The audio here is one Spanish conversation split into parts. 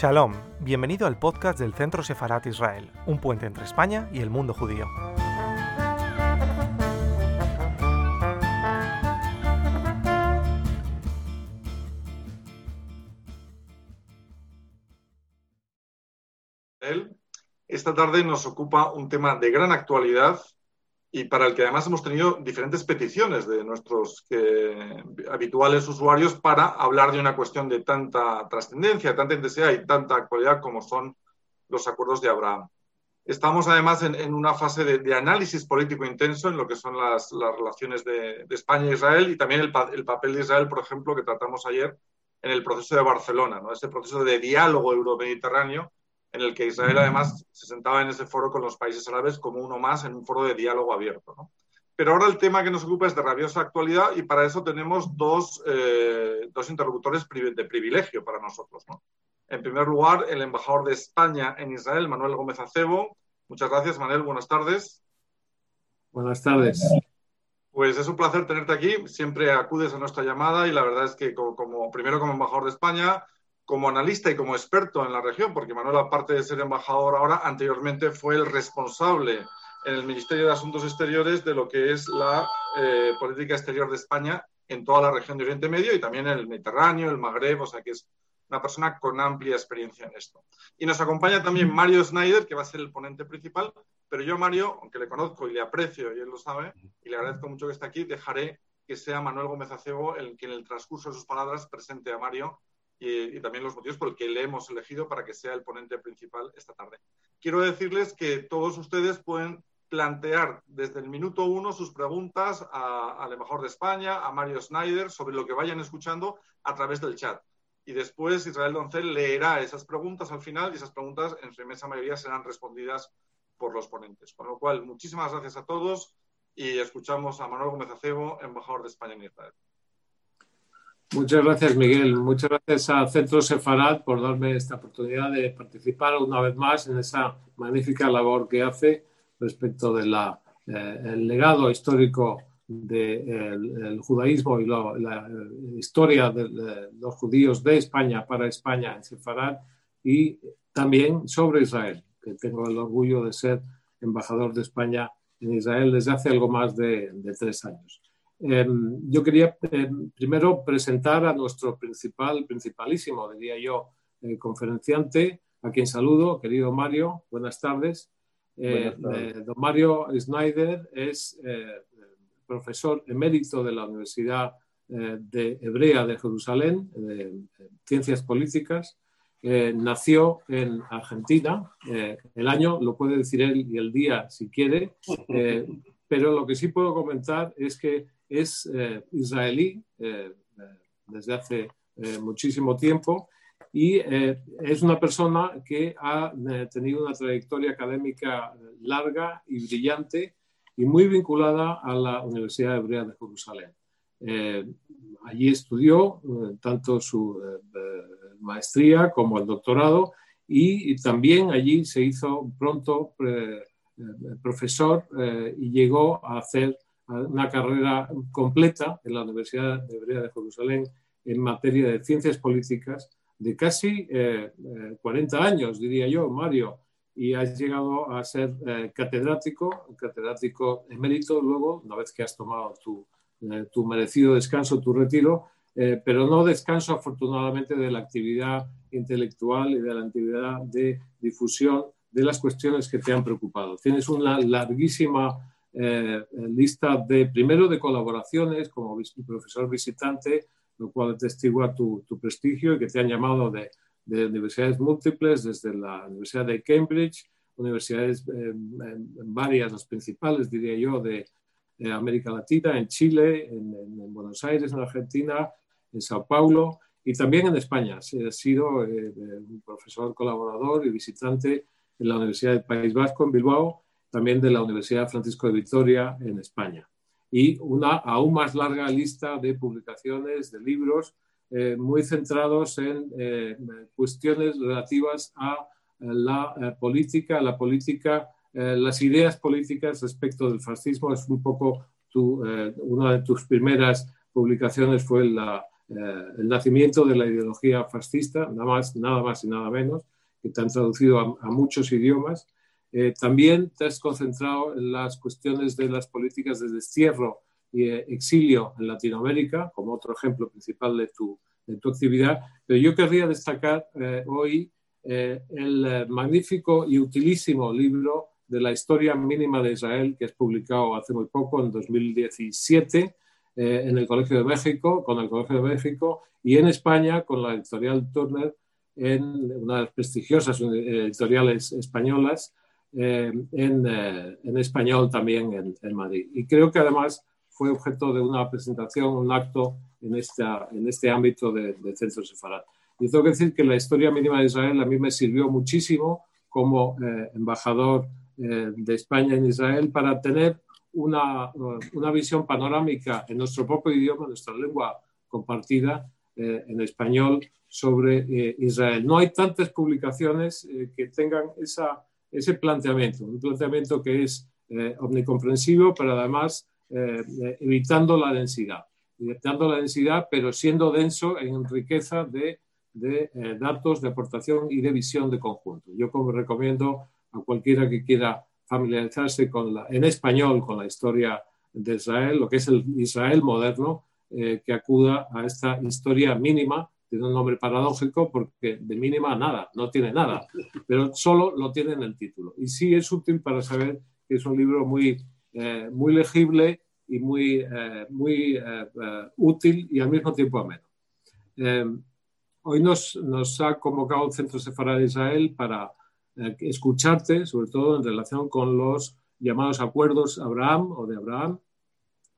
Shalom, bienvenido al podcast del Centro Sefarat Israel, un puente entre España y el mundo judío. Esta tarde nos ocupa un tema de gran actualidad y para el que además hemos tenido diferentes peticiones de nuestros habituales usuarios para hablar de una cuestión de tanta trascendencia, tanta intensidad y tanta actualidad como son los acuerdos de Abraham. Estamos además en, una fase de, análisis político intenso en lo que son las, relaciones de, España e Israel y también el, papel de Israel, por ejemplo, que tratamos ayer en el proceso de Barcelona, ¿no? ese proceso de diálogo euro-mediterráneo en el que Israel además se sentaba en ese foro con los países árabes como uno más en un foro de diálogo abierto. Pero ahora el tema que nos ocupa es de rabiosa actualidad y para eso tenemos dos, eh, dos interlocutores de privilegio para nosotros. En primer lugar, el embajador de España en Israel, Manuel Gómez Acebo. Muchas gracias, Manuel. Buenas tardes. Buenas tardes. Pues es un placer tenerte aquí. Siempre acudes a nuestra llamada y la verdad es que como primero como embajador de España, como analista y como experto en la región, porque Manuel, aparte de ser embajador ahora, anteriormente fue el responsable en el Ministerio de Asuntos Exteriores de lo que es la eh, política exterior de España en toda la región de Oriente Medio y también en el Mediterráneo, el Magreb, o sea que es una persona con amplia experiencia en esto. Y nos acompaña también Mario Snyder, que va a ser el ponente principal, pero yo, Mario, aunque le conozco y le aprecio, y él lo sabe, y le agradezco mucho que esté aquí, dejaré que sea Manuel Gómez Acebo el que en el transcurso de sus palabras presente a Mario y, también los motivos por los que le hemos elegido para que sea el ponente principal esta tarde. Quiero decirles que todos ustedes pueden plantear desde el minuto uno sus preguntas al embajador de España, a Mario Snyder, sobre lo que vayan escuchando a través del chat. Y después Israel Doncel leerá esas preguntas al final y esas preguntas en su inmensa mayoría serán respondidas por los ponentes. Con lo cual, muchísimas gracias a todos y escuchamos a Manuel Gómez Acebo, embajador de España en Israel. Muchas gracias, Miguel. Muchas gracias a Centro Sefarad por darme esta oportunidad de participar una vez más en esa magnífica labor que hace respecto del eh, legado histórico del judaísmo y la historia de, los judíos de España para España en Sefarad y también sobre Israel, que tengo el orgullo de ser embajador de España en Israel desde hace algo más de tres años. Em, yo quería em, primero presentar a nuestro principal, principalísimo, diría yo, eh, conferenciante, a quien saludo, querido Mario, buenas tardes. Eh, eh, don Mario Snyder es profesor emérito de la Universidad de Hebrea de Jerusalén, de Ciencias Políticas. nació en Argentina. el año lo puede decir él y el día si quiere, pero lo que sí puedo comentar es que es eh, israelí eh, desde hace eh, muchísimo tiempo y es una persona que ha tenido una trayectoria académica larga y brillante y muy vinculada a la Universidad Hebrea de Jerusalén. allí estudió tanto su maestría como el doctorado y, también allí se hizo pronto profesor y llegó a hacer una carrera completa en la Universidad de Hebrea de Jerusalén en materia de ciencias políticas de casi 40 eh, eh, años, diría yo, Mario, y has llegado a ser eh, catedrático, catedrático emérito luego, una vez que has tomado tu, tu merecido descanso, tu retiro, pero no descanso afortunadamente de la actividad intelectual y de la actividad de difusión de las cuestiones que te han preocupado. Tienes una larguísima eh, lista de, primero, de colaboraciones como profesor visitante, lo cual atestigua tu, prestigio y que te han llamado de, de, universidades múltiples, desde la Universidad de Cambridge, universidades eh, varias, las principales, diría yo, de, América Latina, en Chile, en, Buenos Aires, en Argentina, en Sao Paulo y también en España. Ha sido eh, un profesor colaborador y visitante en la Universidad del País Vasco, en Bilbao, también de la Universidad Francisco de Vitoria en España. Y una aún más larga lista de publicaciones, de libros, eh, muy centrados en eh, cuestiones relativas a eh, la política, la política, las ideas políticas respecto del fascismo. Es un poco tu, una de tus primeras publicaciones fue la, el nacimiento de la ideología fascista, nada más, nada más y nada menos, que te han traducido a, muchos idiomas. También te has concentrado en las cuestiones de las políticas de destierro y exilio en Latinoamérica, como otro ejemplo principal de tu, de tu actividad. Pero yo querría destacar hoy el magnífico y utilísimo libro de la historia mínima de Israel, que es publicado hace muy poco, en 2017, eh, en el Colegio de México, con el Colegio de México, y en España con la editorial Turner, en una de las prestigiosas editoriales españolas, eh, en, eh, en, español también en, en, Madrid. Y creo que además fue objeto de una presentación, un acto en, esta, en este ámbito de, de Centro Sefarad. Y tengo que decir que la historia mínima de Israel a mí me sirvió muchísimo como embajador eh, de España en Israel para tener una, una, visión panorámica en nuestro propio idioma, nuestra lengua compartida eh, en español sobre eh, Israel. No hay tantas publicaciones que tengan esa, ese planteamiento, un planteamiento que es omnicomprensivo, pero además evitando la densidad, evitando la densidad, pero siendo denso en riqueza de, de datos, de aportación y de visión de conjunto. Yo recomiendo a cualquiera que quiera familiarizarse con la, en español con la historia de Israel, lo que es el Israel moderno, eh, que acuda a esta historia mínima, tiene un nombre paradójico porque de mínima nada, no tiene nada, pero solo lo tiene en el título. Y sí es útil para saber que es un libro muy, eh, muy legible y muy, eh, muy útil y al mismo tiempo ameno. hoy nos, nos ha convocado el Centro Sefarad de Israel para eh, escucharte, sobre todo en relación con los llamados acuerdos Abraham o de Abraham,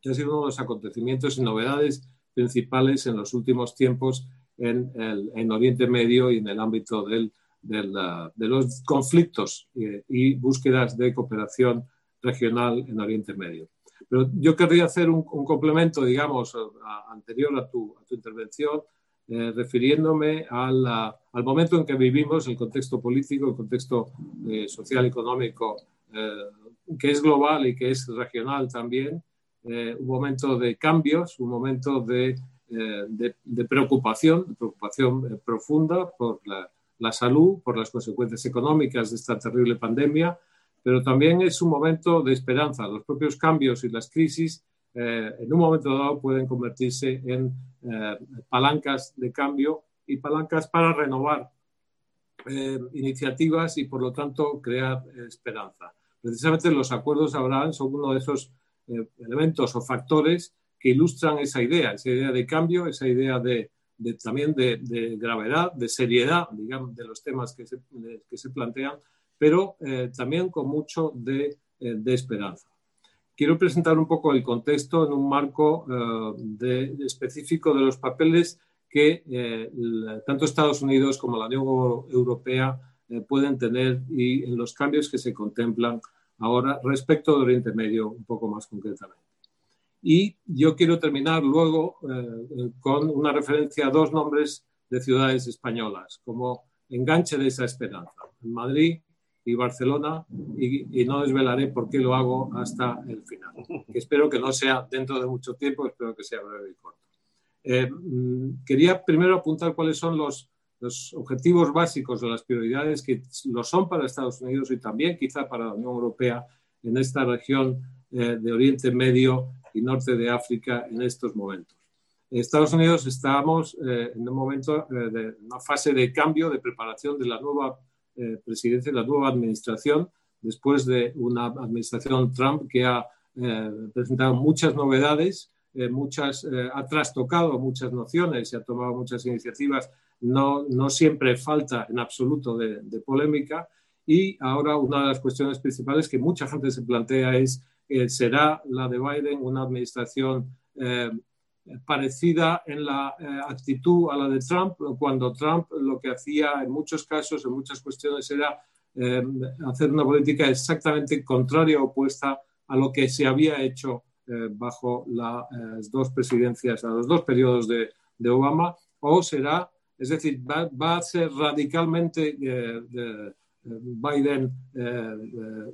que ha sido uno de los acontecimientos y novedades principales en los últimos tiempos en, el, en Oriente Medio y en el ámbito del, del, de los conflictos eh, y búsquedas de cooperación regional en Oriente Medio. Pero yo querría hacer un, un complemento, digamos, anterior a tu, a tu intervención, eh, refiriéndome al momento en que vivimos, el contexto político, el contexto eh, social, económico, eh, que es global y que es regional también, un momento de cambios, un momento de, de, preocupación, preocupación profunda por la, salud, por las consecuencias económicas de esta terrible pandemia, pero también es un momento de esperanza. Los propios cambios y las crisis eh, en un momento dado pueden convertirse en eh, palancas de cambio y palancas para renovar eh, iniciativas y por lo tanto crear esperanza. Precisamente los acuerdos de Abraham son uno de esos elementos o factores que ilustran esa idea, esa idea de cambio, esa idea de, también de, gravedad, de seriedad, digamos, de los temas que se, que se plantean, pero también con mucho de esperanza quiero presentar un poco el contexto en un marco eh, específico de los papeles que eh, tanto Estados Unidos como la Unión Europea eh, pueden tener y en los cambios que se contemplan ahora respecto de Oriente Medio un poco más concretamente. Y yo quiero terminar luego con una referencia a dos nombres de ciudades españolas como enganche de esa esperanza. Madrid y Barcelona y, no desvelaré por qué lo hago hasta el final. Espero que no sea dentro de mucho tiempo, espero que sea breve y corto. Eh, mm, quería primero apuntar cuáles son los, objetivos básicos de las prioridades que lo son para Estados Unidos y también quizá para la Unión Europea en esta región eh, de Oriente Medio y Norte de África en estos momentos. En Estados Unidos estamos eh, en un momento de una fase de cambio, de preparación de la nueva eh, presidencia, la nueva administración, después de una administración Trump que ha eh, presentado muchas novedades, eh, muchas, ha trastocado muchas nociones y ha tomado muchas iniciativas, no, no siempre falta en absoluto de, de, polémica. Y ahora una de las cuestiones principales que mucha gente se plantea es, ¿será la de Biden una administración parecida en la eh, actitud a la de Trump, cuando Trump lo que hacía en muchos casos, en muchas cuestiones, era eh, hacer una política exactamente contraria opuesta a lo que se había hecho eh, bajo las dos presidencias, a los dos periodos de, Obama, o será, es decir, va, a ser radicalmente Biden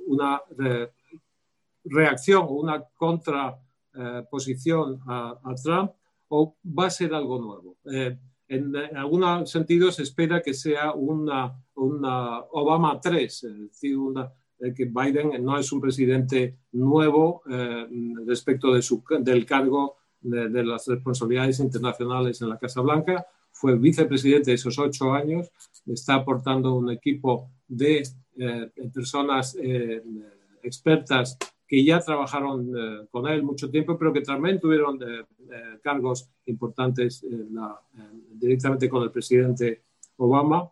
una reacción o una contra eh, a, Trump o va a ser algo nuevo? Eh, en, algún sentido se espera que sea una, una Obama 3, es decir, eh, que Biden no es un presidente nuevo eh, respecto de su, del cargo de, de, las responsabilidades internacionales en la Casa Blanca. Fue vicepresidente esos ocho años, está aportando un equipo de eh, personas expertas que ya trabajaron con él mucho tiempo, pero que también tuvieron cargos importantes directamente con el presidente Obama.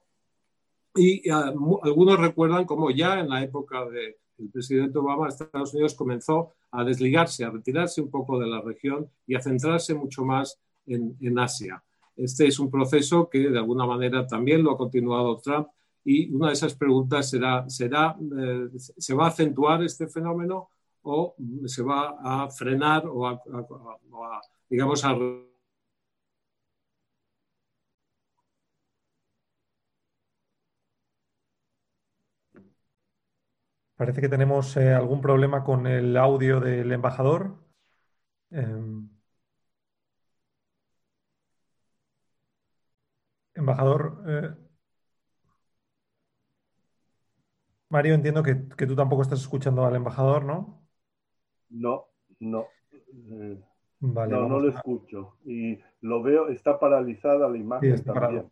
Y ah, algunos recuerdan cómo ya en la época del presidente Obama, Estados Unidos comenzó a desligarse, a retirarse un poco de la región y a centrarse mucho más en, en Asia. Este es un proceso que de alguna manera también lo ha continuado Trump y una de esas preguntas será, será eh, ¿se va a acentuar este fenómeno o se va a frenar o a, a, digamos, a Parece que tenemos eh, algún problema con el audio del embajador. Eh, embajador, eh, Mario, entiendo que, que, tú tampoco estás escuchando al embajador, ¿no? No, no. Vale, no, no lo a... escucho. Y lo veo, está paralizada la imagen sí, también. Parado.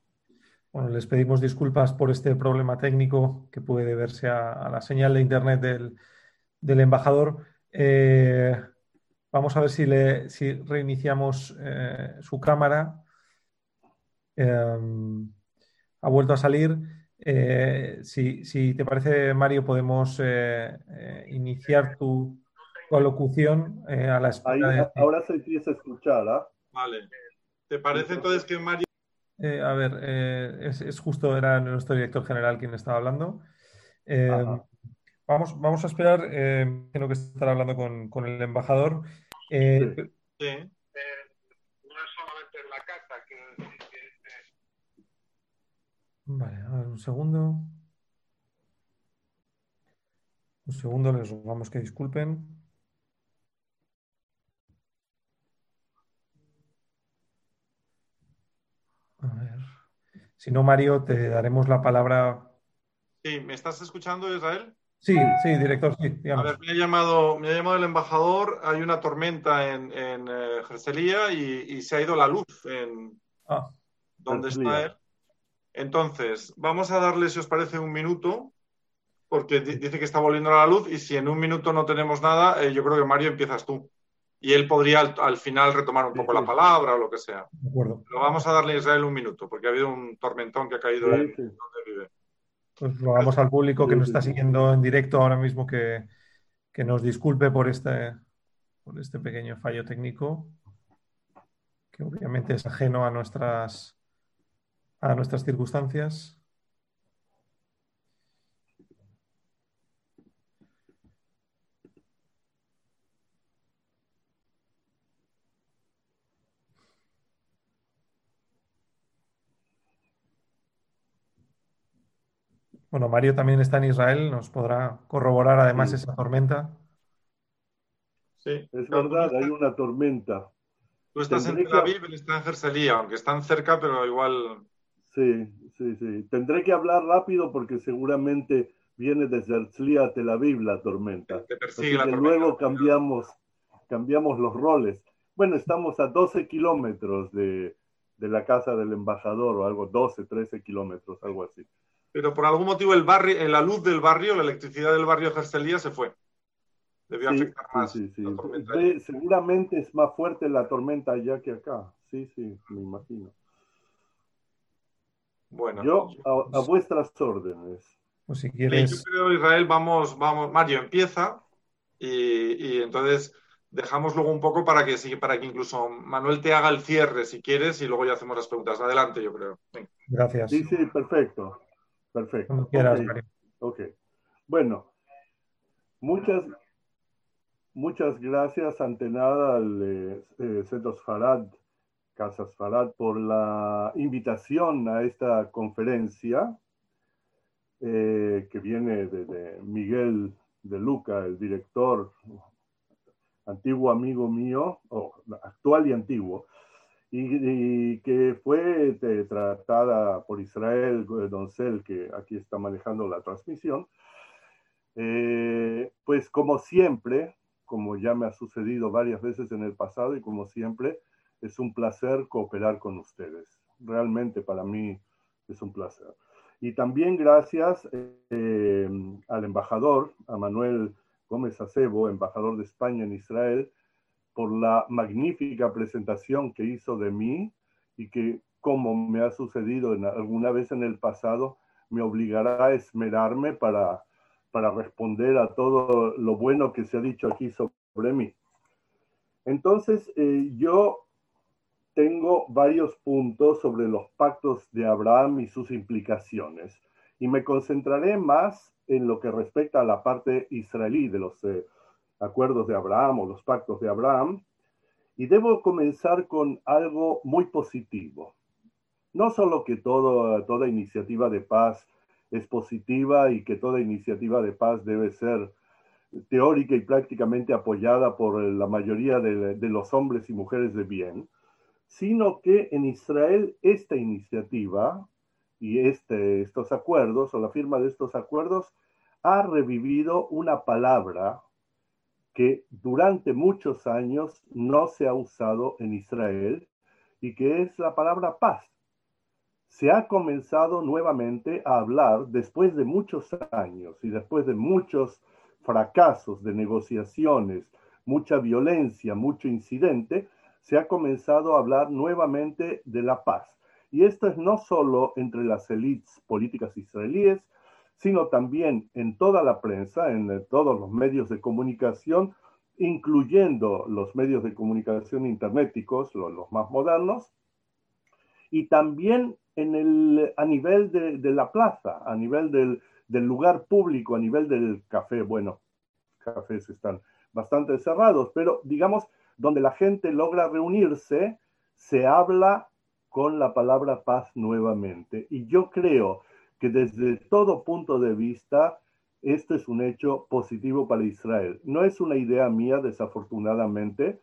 Bueno, les pedimos disculpas por este problema técnico que puede deberse a, a la señal de internet del, del embajador. Eh, vamos a ver si, le, si reiniciamos eh, su cámara. Eh, ha vuelto a salir. Eh, si, si, te parece, Mario, podemos eh, iniciar tu, tu alocución a la espera. Ahí, de... Ahora se empieza a escuchar. ¿ah? Vale. ¿Te parece entonces que Mario eh, a ver, eh, es, es, justo, era nuestro director general quien estaba hablando. Eh, vamos, vamos a esperar, creo que estará hablando con, con el embajador. sí. sí. no es solamente en la casa, quiero decir que... Vale, a ver, un segundo. Un segundo, les rogamos que disculpen. Si no, Mario, te daremos la palabra. Sí, ¿me estás escuchando, Israel? Sí, sí, director, sí. Digamos. A ver, me ha, llamado, me ha llamado el embajador, hay una tormenta en, en eh, Jerselía y, y, se ha ido la luz en ah, donde está él. Entonces, vamos a darle, si os parece, un minuto, porque dice que está volviendo a la luz y si en un minuto no tenemos nada, eh, yo creo que Mario empiezas tú y él podría al, al final retomar un poco sí, sí. la palabra o lo que sea. De acuerdo. Pero vamos a darle a Israel un minuto, porque ha habido un tormentón que ha caído Sí, en donde vive. Pues rogamos al público que nos está siguiendo en directo ahora mismo que, que nos disculpe por este, por este pequeño fallo técnico, que obviamente es ajeno a nuestras, a nuestras circunstancias. Bueno, Mario también está en Israel, nos podrá corroborar además Sí. esa tormenta. Sí. Es verdad, hay una tormenta. Tú estás en Tel que- Aviv, él está en Jerselía, aunque están cerca, pero igual. Sí, sí, sí. Tendré que hablar rápido porque seguramente viene desde Herzliya a Tel Aviv la tormenta. Te Así persigue la que tormenta. luego cambiamos, cambiamos los roles. Bueno, estamos a 12 kilómetros de, de la casa del embajador o algo, 12, 13 kilómetros, algo así. Pero por algún motivo el barrio, la luz del barrio, la electricidad del barrio de Jerselía se fue. Debió Sí, afectar más sí, sí. la tormenta. Seguramente es más fuerte la tormenta allá que acá. Sí, sí, me imagino. Bueno, Yo a, a vuestras órdenes. Pues si Sí, yo quieres, creo, Israel, vamos, vamos, Mario empieza y, y entonces dejamos luego un poco para que, sí, para que incluso Manuel te haga el cierre si quieres y luego ya hacemos las preguntas. Adelante, yo creo. Venga. gracias. Sí, sí, perfecto. Perfecto. Cuando quieras, Ok. Mario. Ok. Bueno, muchas, muchas gracias ante nada al eh, eh, Centro Farad, Casas Farad, por la invitación a esta conferencia eh, que viene de, de Miguel de Luca, el director, antiguo amigo mío, o actual y antiguo. Y, que fue eh, tratada por Israel Doncel, que aquí está manejando la transmisión, eh, pues como siempre, como ya me ha sucedido varias veces en el pasado y como siempre, es un placer cooperar con ustedes. Realmente para mí es un placer. Y también gracias eh, al embajador, a Manuel Gómez Acebo, embajador de España en Israel, por la magnífica presentación que hizo de mí y que, como me ha sucedido alguna vez en el pasado, me obligará a esmerarme para para responder a todo lo bueno que se ha dicho aquí sobre mí. Entonces, eh, yo tengo varios puntos sobre los pactos de Abraham y sus implicaciones, y me concentraré más en lo que respecta a la parte israelí de los eh, acuerdos de Abraham o los pactos de Abraham, y debo comenzar con algo muy positivo. No solo que toda iniciativa de paz es positiva y que toda iniciativa de paz debe ser teórica y prácticamente apoyada por la mayoría de, los hombres y mujeres de bien, sino que en Israel esta iniciativa y este, estos acuerdos o la firma de estos acuerdos ha revivido una palabra que durante muchos años no se ha usado en Israel y que es la palabra paz se ha comenzado nuevamente a hablar después de muchos años y después de muchos fracasos de negociaciones, mucha violencia, mucho incidente, se ha comenzado a hablar nuevamente de la paz. Y esto es no solo entre las élites políticas israelíes, sino también en toda la prensa, en todos los medios de comunicación, incluyendo los medios de comunicación internéticos, los, más modernos, y también en el, a nivel de, la plaza, a nivel del, lugar público, a nivel del café. Bueno, cafés están bastante cerrados, pero digamos, donde la gente logra reunirse, se habla con la palabra paz nuevamente. Y yo creo que desde todo punto de vista, esto es un hecho positivo para Israel. No es una idea mía, desafortunadamente,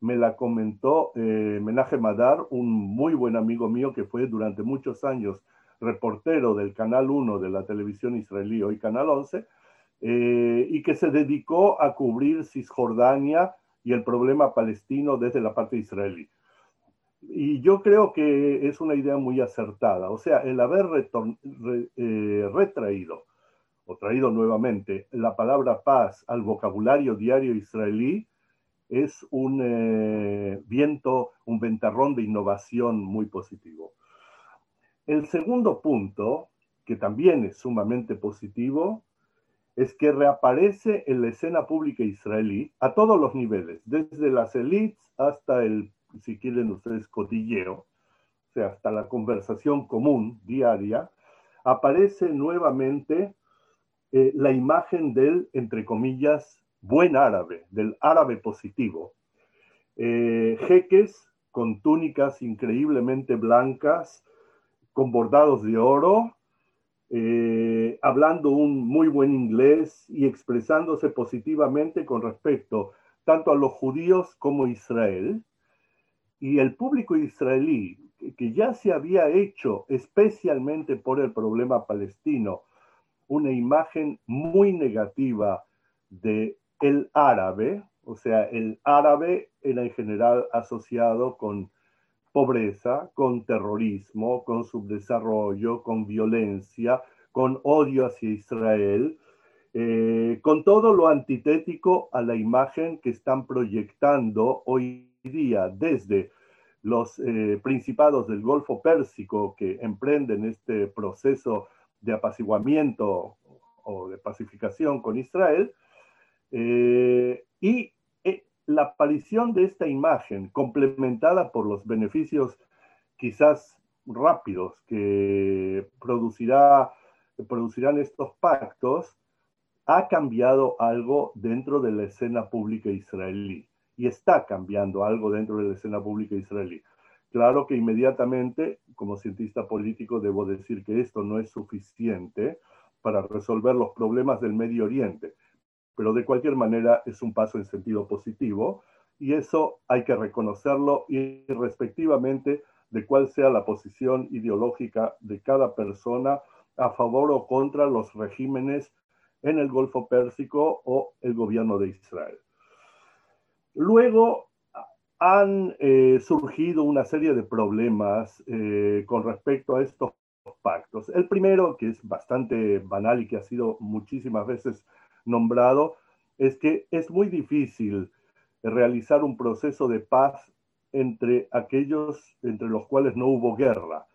me la comentó eh, Menaje Madar, un muy buen amigo mío que fue durante muchos años reportero del Canal 1 de la televisión israelí, hoy Canal 11, eh, y que se dedicó a cubrir Cisjordania y el problema palestino desde la parte israelí. Y yo creo que es una idea muy acertada, o sea, el haber eh, retraído o traído nuevamente la palabra paz al vocabulario diario israelí, es un eh, viento, un ventarrón de innovación muy positivo. El segundo punto, que también es sumamente positivo, es que reaparece en la escena pública israelí a todos los niveles, desde las élites hasta el, si quieren ustedes, cotilleo, o sea, hasta la conversación común diaria, aparece nuevamente eh, la imagen del, entre comillas, buen árabe, del árabe positivo. Eh, jeques con túnicas increíblemente blancas, con bordados de oro, eh, hablando un muy buen inglés y expresándose positivamente con respecto tanto a los judíos como a Israel. Y el público israelí, que ya se había hecho especialmente por el problema palestino, una imagen muy negativa de el árabe, o sea, el árabe era en general asociado con pobreza, con terrorismo, con subdesarrollo, con violencia, con odio hacia Israel, eh, con todo lo antitético a la imagen que están proyectando hoy día desde los eh, principados del Golfo Pérsico que emprenden este proceso de apaciguamiento o de pacificación con Israel, eh, y eh, la aparición de esta imagen, complementada por los beneficios quizás rápidos que producirá, producirán estos pactos, ha cambiado algo dentro de la escena pública israelí y está cambiando algo dentro de la escena pública israelí. Claro que inmediatamente, como cientista político, debo decir que esto no es suficiente para resolver los problemas del Medio Oriente pero de cualquier manera es un paso en sentido positivo y eso hay que reconocerlo y respectivamente de cuál sea la posición ideológica de cada persona a favor o contra los regímenes en el Golfo Pérsico o el gobierno de Israel. Luego han eh, surgido una serie de problemas eh, con respecto a estos pactos. El primero, que es bastante banal y que ha sido muchísimas veces nombrado, es que es muy difícil realizar un proceso de paz entre aquellos entre los cuales no hubo guerra.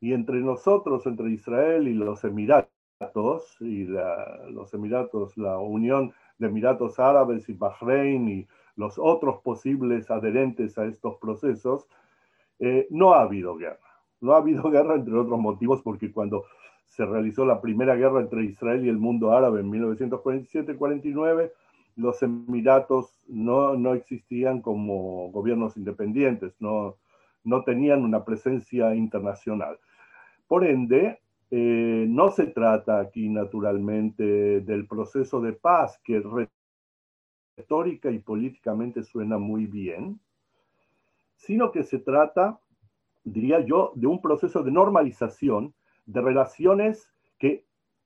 Y entre nosotros, entre Israel y los Emiratos, y los Emiratos, la Unión de Emiratos Árabes y Bahrein y los otros posibles adherentes a estos procesos, eh, no ha habido guerra. No ha habido guerra, entre otros motivos, porque cuando se realizó la primera guerra entre Israel y el mundo árabe en 1947-49, los Emiratos no, no, existían como gobiernos independientes, no, no tenían una presencia internacional. Por ende, eh, no se trata aquí naturalmente del proceso de paz que retórica y políticamente suena muy bien, sino que se trata, diría yo, de un proceso de normalización de relaciones que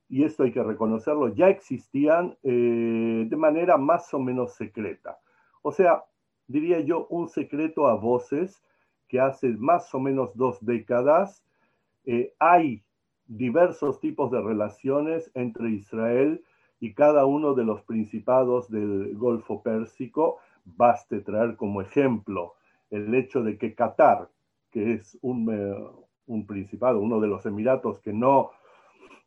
y esto hay que reconocerlo, ya existían eh, de manera más o menos secreta. O sea, diría yo, un secreto a voces que hace más o menos dos décadas eh, hay diversos tipos de relaciones entre Israel y cada uno de los principados del Golfo Pérsico. Baste traer como ejemplo el hecho de que Qatar, que es un, eh, un principado, uno de los Emiratos que no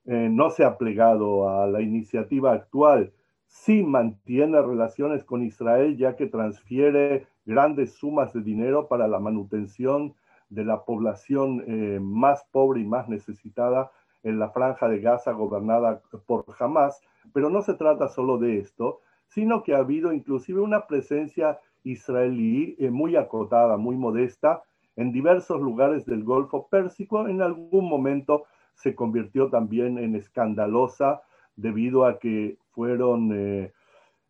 eh, no se ha plegado a la iniciativa actual, sí mantiene relaciones con Israel ya que transfiere grandes sumas de dinero para la manutención de la población eh, más pobre y más necesitada en la franja de Gaza gobernada por Hamas. Pero no se trata solo de esto, sino que ha habido inclusive una presencia israelí eh, muy acotada, muy modesta, en diversos lugares del Golfo Pérsico, en algún momento se convirtió también en escandalosa debido a que fueron eh,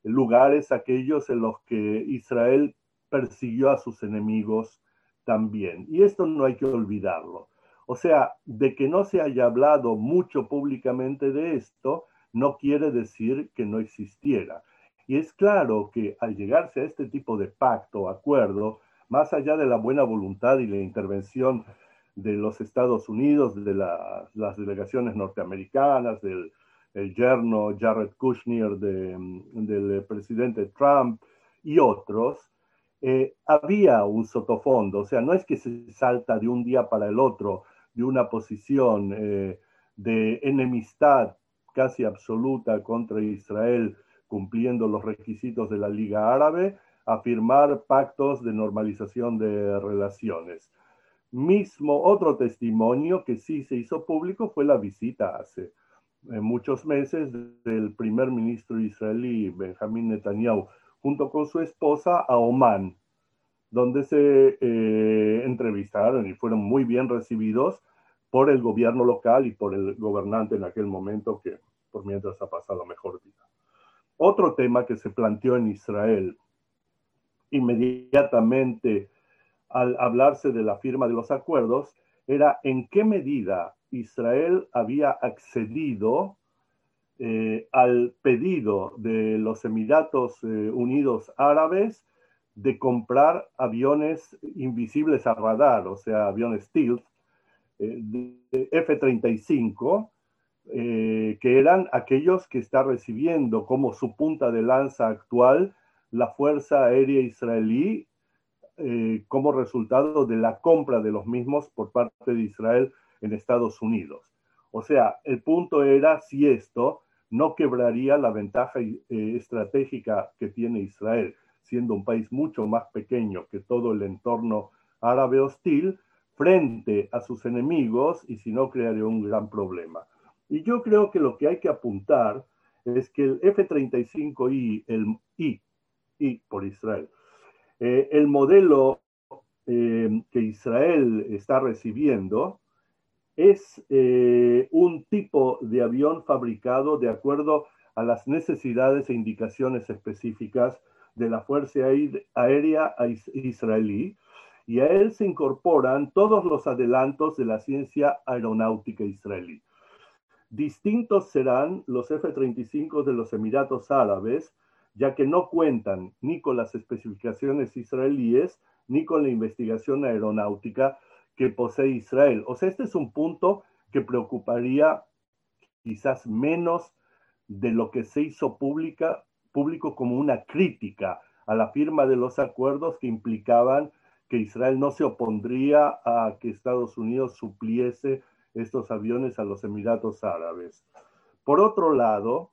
lugares aquellos en los que Israel persiguió a sus enemigos también. Y esto no hay que olvidarlo. O sea, de que no se haya hablado mucho públicamente de esto, no quiere decir que no existiera. Y es claro que al llegarse a este tipo de pacto, acuerdo, más allá de la buena voluntad y la intervención de los Estados Unidos, de las delegaciones norteamericanas, del el yerno Jared Kushner, del presidente Trump y otros, eh, había un sotofondo, o sea, no es que se salta de un día para el otro una posición eh, de enemistad casi absoluta contra Israel, cumpliendo los requisitos de la Liga Árabe, a firmar pactos de normalización de relaciones. Mismo otro testimonio que sí se hizo público fue la visita hace eh, muchos meses del primer ministro israelí Benjamín Netanyahu junto con su esposa a Oman, donde se eh, entrevistaron y fueron muy bien recibidos por el gobierno local y por el gobernante en aquel momento que por mientras ha pasado mejor vida. Otro tema que se planteó en Israel inmediatamente al hablarse de la firma de los acuerdos era en qué medida Israel había accedido eh, al pedido de los Emiratos eh, Unidos Árabes de comprar aviones invisibles a radar, o sea, aviones stealth, eh, F-35, que eran aquellos que está recibiendo como su punta de lanza actual la Fuerza Aérea Israelí eh, como resultado de la compra de los mismos por parte de Israel en Estados Unidos. O sea, el punto era si esto no quebraría la ventaja eh, estratégica que tiene Israel, siendo un país mucho más pequeño que todo el entorno árabe hostil, frente a sus enemigos y si no crearía un gran problema. Y yo creo que lo que hay que apuntar es que el F-35I, el I, I por Israel, eh, el modelo eh, que Israel está recibiendo es eh, un tipo de avión fabricado de acuerdo a las necesidades e indicaciones específicas de la Fuerza Aérea Israelí y a él se incorporan todos los adelantos de la ciencia aeronáutica israelí. Distintos serán los F-35 de los Emiratos Árabes, ya que no cuentan ni con las especificaciones israelíes ni con la investigación aeronáutica que posee Israel. O sea, este es un punto que preocuparía quizás menos de lo que se hizo público como una crítica a la firma de los acuerdos que implicaban que Israel no se opondría a que Estados Unidos supliese estos aviones a los Emiratos Árabes. Por otro lado,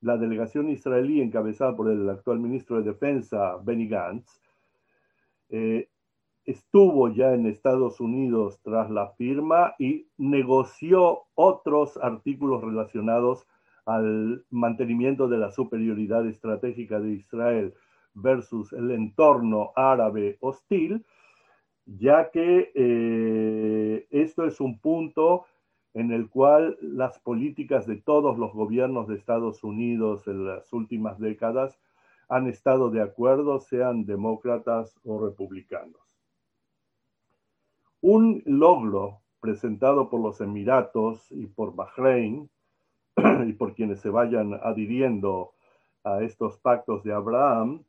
la delegación israelí encabezada por el actual ministro de Defensa, Benny Gantz, eh, estuvo ya en Estados Unidos tras la firma y negoció otros artículos relacionados al mantenimiento de la superioridad estratégica de Israel versus el entorno árabe hostil, ya que eh, esto es un punto en el cual las políticas de todos los gobiernos de Estados Unidos en las últimas décadas han estado de acuerdo, sean demócratas o republicanos. Un logro presentado por los Emiratos y por Bahrein y por quienes se vayan adhiriendo a estos pactos de Abraham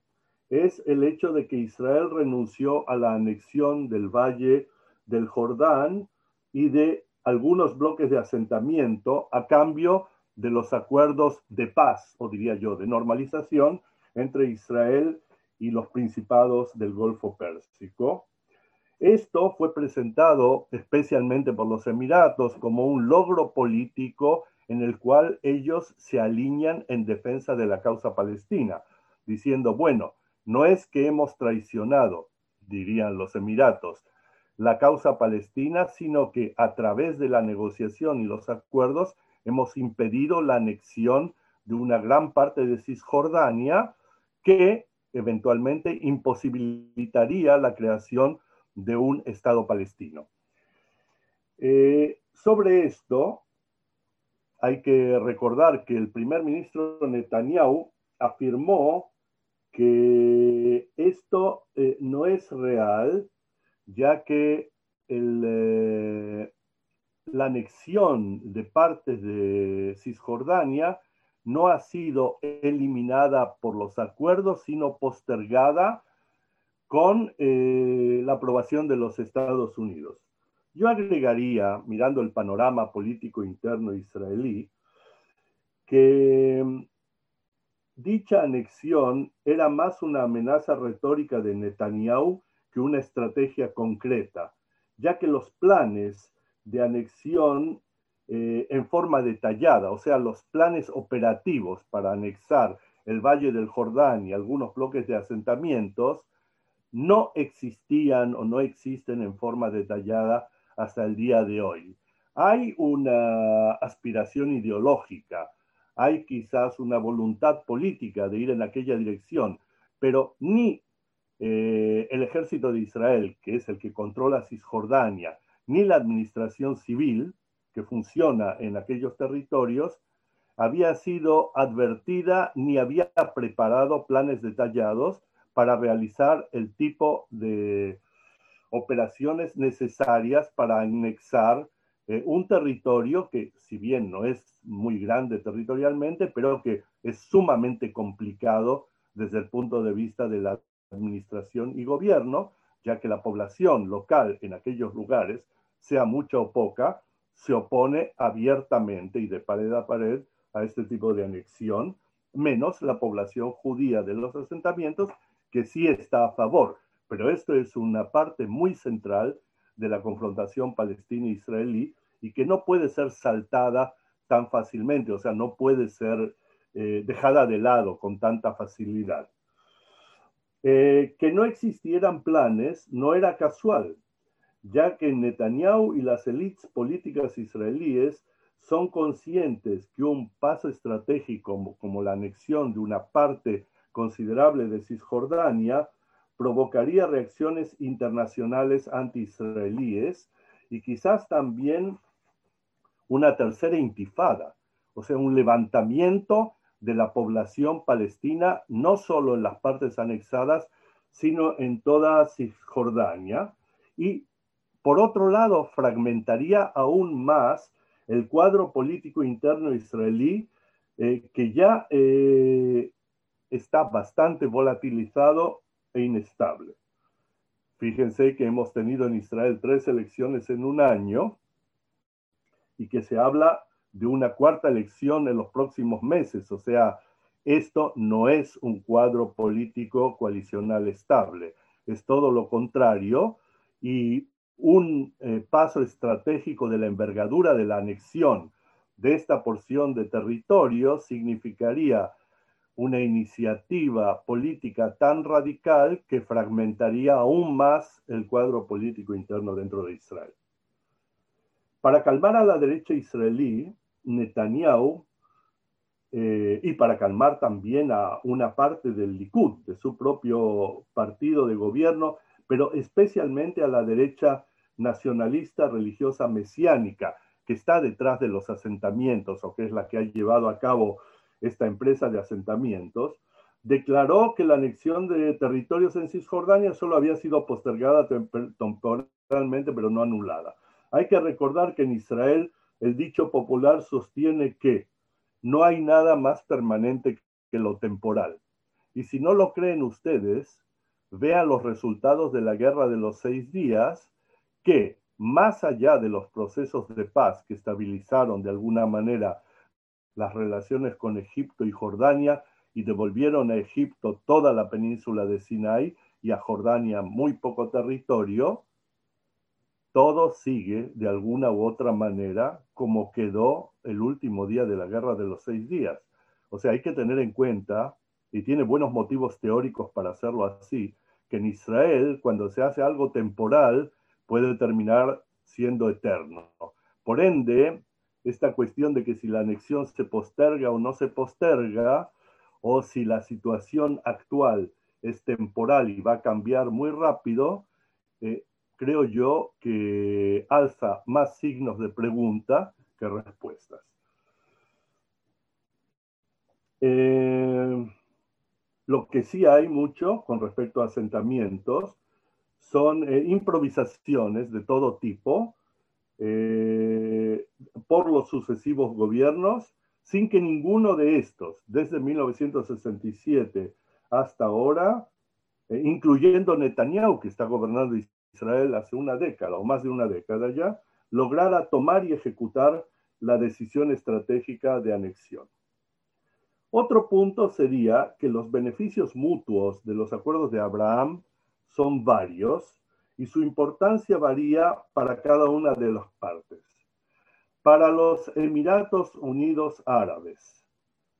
es el hecho de que Israel renunció a la anexión del valle del Jordán y de algunos bloques de asentamiento a cambio de los acuerdos de paz, o diría yo, de normalización entre Israel y los principados del Golfo Pérsico. Esto fue presentado especialmente por los Emiratos como un logro político en el cual ellos se alinean en defensa de la causa palestina, diciendo, bueno, no es que hemos traicionado, dirían los Emiratos, la causa palestina, sino que a través de la negociación y los acuerdos hemos impedido la anexión de una gran parte de Cisjordania que eventualmente imposibilitaría la creación de un Estado palestino. Eh, sobre esto, hay que recordar que el primer ministro Netanyahu afirmó que esto eh, no es real, ya que eh, la anexión de partes de Cisjordania no ha sido eliminada por los acuerdos, sino postergada con eh, la aprobación de los Estados Unidos. Yo agregaría, mirando el panorama político interno israelí, que dicha anexión era más una amenaza retórica de Netanyahu que una estrategia concreta, ya que los planes de anexión eh, en forma detallada, o sea, los planes operativos para anexar el Valle del Jordán y algunos bloques de asentamientos, no existían o no existen en forma detallada hasta el día de hoy. Hay una aspiración ideológica, hay quizás una voluntad política de ir en aquella dirección, pero ni eh, el ejército de Israel, que es el que controla Cisjordania, ni la administración civil, que funciona en aquellos territorios, había sido advertida ni había preparado planes detallados para realizar el tipo de operaciones necesarias para anexar eh, un territorio que, si bien no es muy grande territorialmente, pero que es sumamente complicado desde el punto de vista de la administración y gobierno, ya que la población local en aquellos lugares, sea mucha o poca, se opone abiertamente y de pared a pared a este tipo de anexión, menos la población judía de los asentamientos, que sí está a favor. Pero esto es una parte muy central de la confrontación palestina-israelí y que no puede ser saltada tan fácilmente, o sea, no puede ser eh, dejada de lado con tanta facilidad. Eh, que no existieran planes no era casual, ya que Netanyahu y las élites políticas israelíes son conscientes que un paso estratégico como, la anexión de una parte considerable de Cisjordania provocaría reacciones internacionales anti-israelíes y quizás también una tercera intifada, o sea, un levantamiento de la población palestina, no solo en las partes anexadas, sino en toda Cisjordania. Y por otro lado, fragmentaría aún más el cuadro político interno israelí, eh, que ya eh, está bastante volatilizado e inestable. Fíjense que hemos tenido en Israel tres elecciones en un año y que se habla de una cuarta elección en los próximos meses. O sea, esto no es un cuadro político coalicional estable, es todo lo contrario y un eh, paso estratégico de la envergadura de la anexión de esta porción de territorio significaría una iniciativa política tan radical que fragmentaría aún más el cuadro político interno dentro de Israel. Para calmar a la derecha israelí, Netanyahu, eh, y para calmar también a una parte del Likud, de su propio partido de gobierno, pero especialmente a la derecha nacionalista religiosa mesiánica, que está detrás de los asentamientos, o que es la que ha llevado a cabo esta empresa de asentamientos, declaró que la anexión de territorios en Cisjordania solo había sido postergada temporalmente, pero no anulada. Hay que recordar que en Israel el dicho popular sostiene que no hay nada más permanente que lo temporal. Y si no lo creen ustedes, vean los resultados de la guerra de los seis días, que más allá de los procesos de paz que estabilizaron de alguna manera las relaciones con Egipto y Jordania y devolvieron a Egipto toda la península de Sinai y a Jordania muy poco territorio, todo sigue de alguna u otra manera como quedó el último día de la guerra de los seis días. O sea, hay que tener en cuenta, y tiene buenos motivos teóricos para hacerlo así, que en Israel, cuando se hace algo temporal, puede terminar siendo eterno. Por ende, esta cuestión de que si la anexión se posterga o no se posterga, o si la situación actual es temporal y va a cambiar muy rápido, eh, creo yo que alza más signos de pregunta que respuestas. Eh, lo que sí hay mucho con respecto a asentamientos son eh, improvisaciones de todo tipo eh, por los sucesivos gobiernos, sin que ninguno de estos, desde 1967 hasta ahora, incluyendo Netanyahu, que está gobernando Israel hace una década o más de una década ya, lograra tomar y ejecutar la decisión estratégica de anexión. Otro punto sería que los beneficios mutuos de los acuerdos de Abraham son varios y su importancia varía para cada una de las partes. Para los Emiratos Unidos Árabes,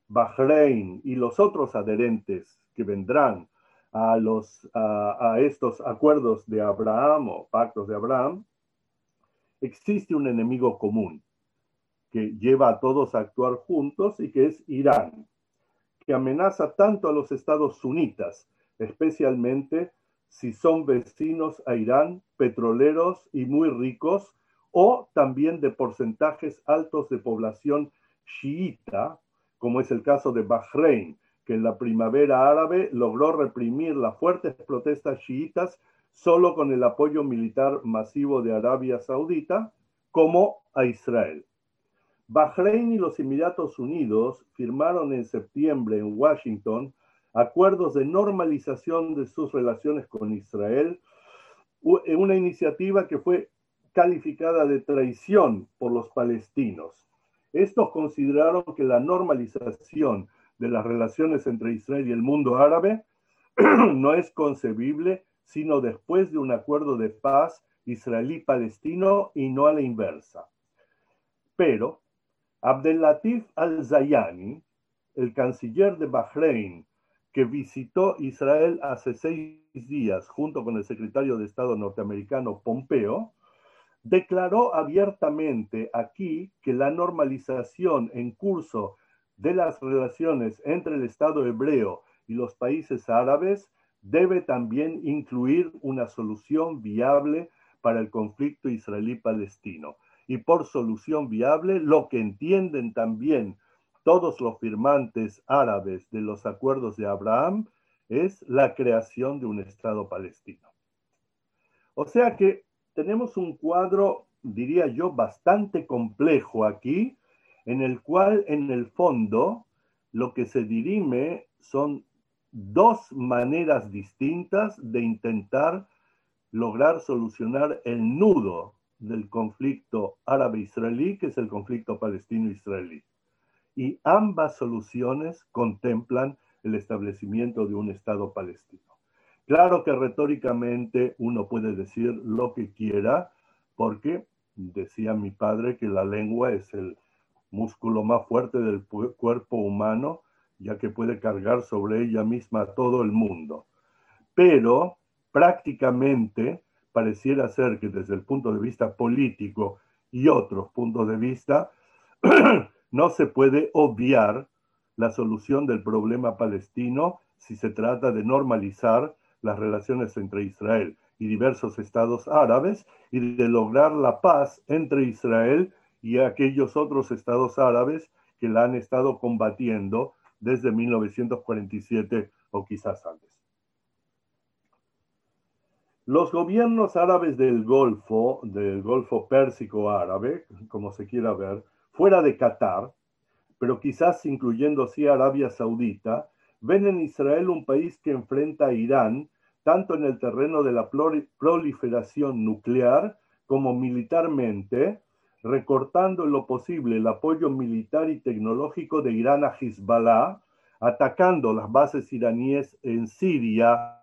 Bahrein y los otros adherentes que vendrán a, estos acuerdos de Abraham o pactos de Abraham, existe un enemigo común que lleva a todos a actuar juntos y que es Irán, que amenaza tanto a los estados sunitas, especialmente si son vecinos a Irán, petroleros y muy ricos, o también de porcentajes altos de población chiita, como es el caso de Bahrein, que en la primavera árabe logró reprimir las fuertes protestas chiitas solo con el apoyo militar masivo de Arabia Saudita, como a Israel. Bahrein y los Emiratos Unidos firmaron en septiembre en Washington acuerdos de normalización de sus relaciones con Israel, una iniciativa que fue calificada de traición por los palestinos. Estos consideraron que la normalización de las relaciones entre Israel y el mundo árabe no es concebible sino después de un acuerdo de paz israelí-palestino y no a la inversa. Pero Abdelatif al-Zayani, el canciller de Bahrein, que visitó Israel hace seis días junto con el secretario de Estado norteamericano Pompeo, declaró abiertamente aquí que la normalización en curso de las relaciones entre el Estado hebreo y los países árabes debe también incluir una solución viable para el conflicto israelí-palestino. Y por solución viable, lo que entienden también todos los firmantes árabes de los acuerdos de Abraham es la creación de un Estado palestino. O sea que tenemos un cuadro, diría yo, bastante complejo aquí, en el cual en el fondo lo que se dirime son dos maneras distintas de intentar lograr solucionar el nudo del conflicto árabe-israelí, que es el conflicto palestino-israelí. Y ambas soluciones contemplan el establecimiento de un Estado palestino. Claro que retóricamente uno puede decir lo que quiera, porque decía mi padre que la lengua es el músculo más fuerte del cuerpo humano, ya que puede cargar sobre ella misma todo el mundo. Pero prácticamente pareciera ser que desde el punto de vista político y otros puntos de vista, no se puede obviar la solución del problema palestino si se trata de normalizar las relaciones entre Israel y diversos estados árabes y de lograr la paz entre Israel y aquellos otros estados árabes que la han estado combatiendo desde 1947 o quizás antes. Los gobiernos árabes del Golfo, del Golfo Pérsico árabe, como se quiera ver, fuera de Qatar, pero quizás incluyendo así Arabia Saudita, ven en Israel un país que enfrenta a Irán tanto en el terreno de la proliferación nuclear como militarmente, recortando en lo posible el apoyo militar y tecnológico de Irán a Hezbollah, atacando las bases iraníes en Siria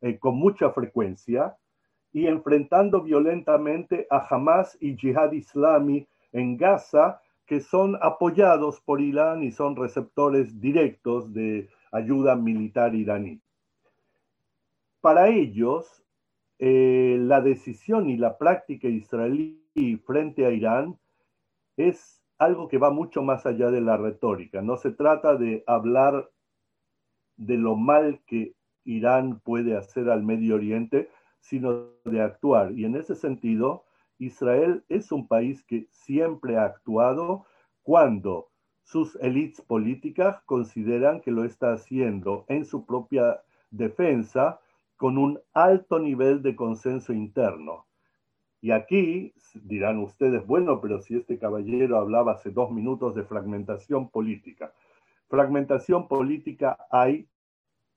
eh, con mucha frecuencia y enfrentando violentamente a Hamas y Jihad Islami en Gaza, que son apoyados por Irán y son receptores directos de ayuda militar iraní. Para ellos, eh, la decisión y la práctica israelí frente a Irán es algo que va mucho más allá de la retórica. No se trata de hablar de lo mal que Irán puede hacer al Medio Oriente, sino de actuar. Y en ese sentido, Israel es un país que siempre ha actuado cuando sus élites políticas consideran que lo está haciendo en su propia defensa con un alto nivel de consenso interno. Y aquí dirán ustedes, bueno, pero si este caballero hablaba hace dos minutos de fragmentación política. Fragmentación política hay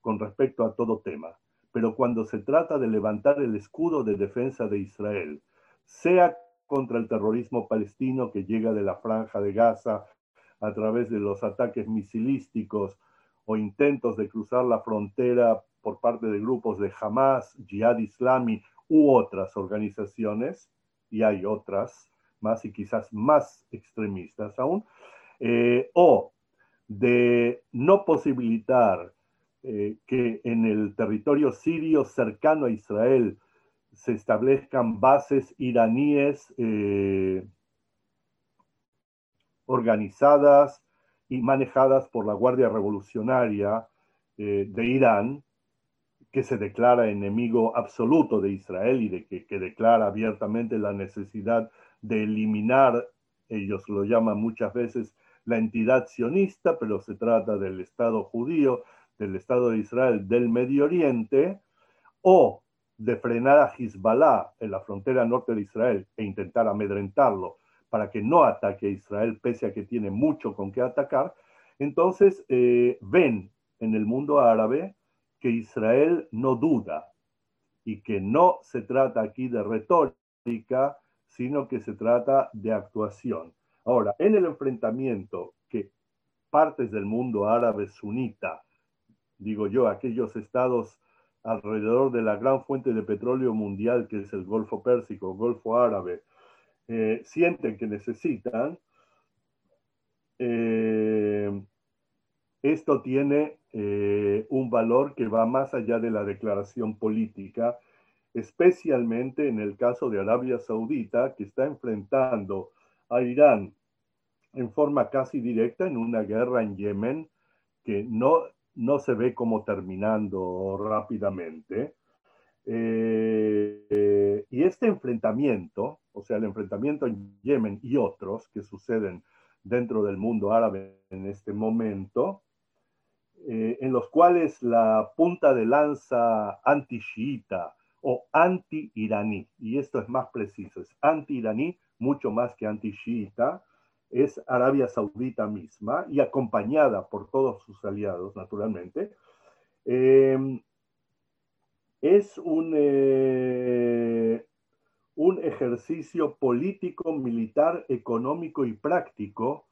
con respecto a todo tema, pero cuando se trata de levantar el escudo de defensa de Israel, sea contra el terrorismo palestino que llega de la franja de Gaza a través de los ataques misilísticos o intentos de cruzar la frontera por parte de grupos de Hamas, Jihad Islami u otras organizaciones, y hay otras más y quizás más extremistas aún, eh, o de no posibilitar eh, que en el territorio sirio cercano a Israel se establezcan bases iraníes eh, organizadas y manejadas por la Guardia Revolucionaria de Irán, que se declara enemigo absoluto de Israel y de que, declara abiertamente la necesidad de eliminar, ellos lo llaman muchas veces la entidad sionista, pero se trata del Estado judío, del Estado de Israel del Medio Oriente, o de frenar a Hezbollah en la frontera norte de Israel e intentar amedrentarlo para que no ataque a Israel, pese a que tiene mucho con qué atacar, entonces eh, ven en el mundo árabe que Israel no duda y que no se trata aquí de retórica, sino que se trata de actuación. Ahora, en el enfrentamiento que partes del mundo árabe sunita, digo yo, aquellos estados alrededor de la gran fuente de petróleo mundial que es el Golfo Pérsico, Golfo Árabe, eh, sienten que necesitan, eh, esto tiene eh, un valor que va más allá de la declaración política, especialmente en el caso de Arabia Saudita, que está enfrentando a Irán en forma casi directa en una guerra en Yemen que no, no se ve como terminando rápidamente. Eh, y este enfrentamiento, o sea, el enfrentamiento en Yemen y otros que suceden dentro del mundo árabe en este momento, eh, en los cuales la punta de lanza anti-shiita o anti-iraní, y esto es más preciso, es anti-iraní mucho más que anti-shiita, es Arabia Saudita misma y acompañada por todos sus aliados, naturalmente. Em, es un, eh, un ejercicio político, militar, económico y práctico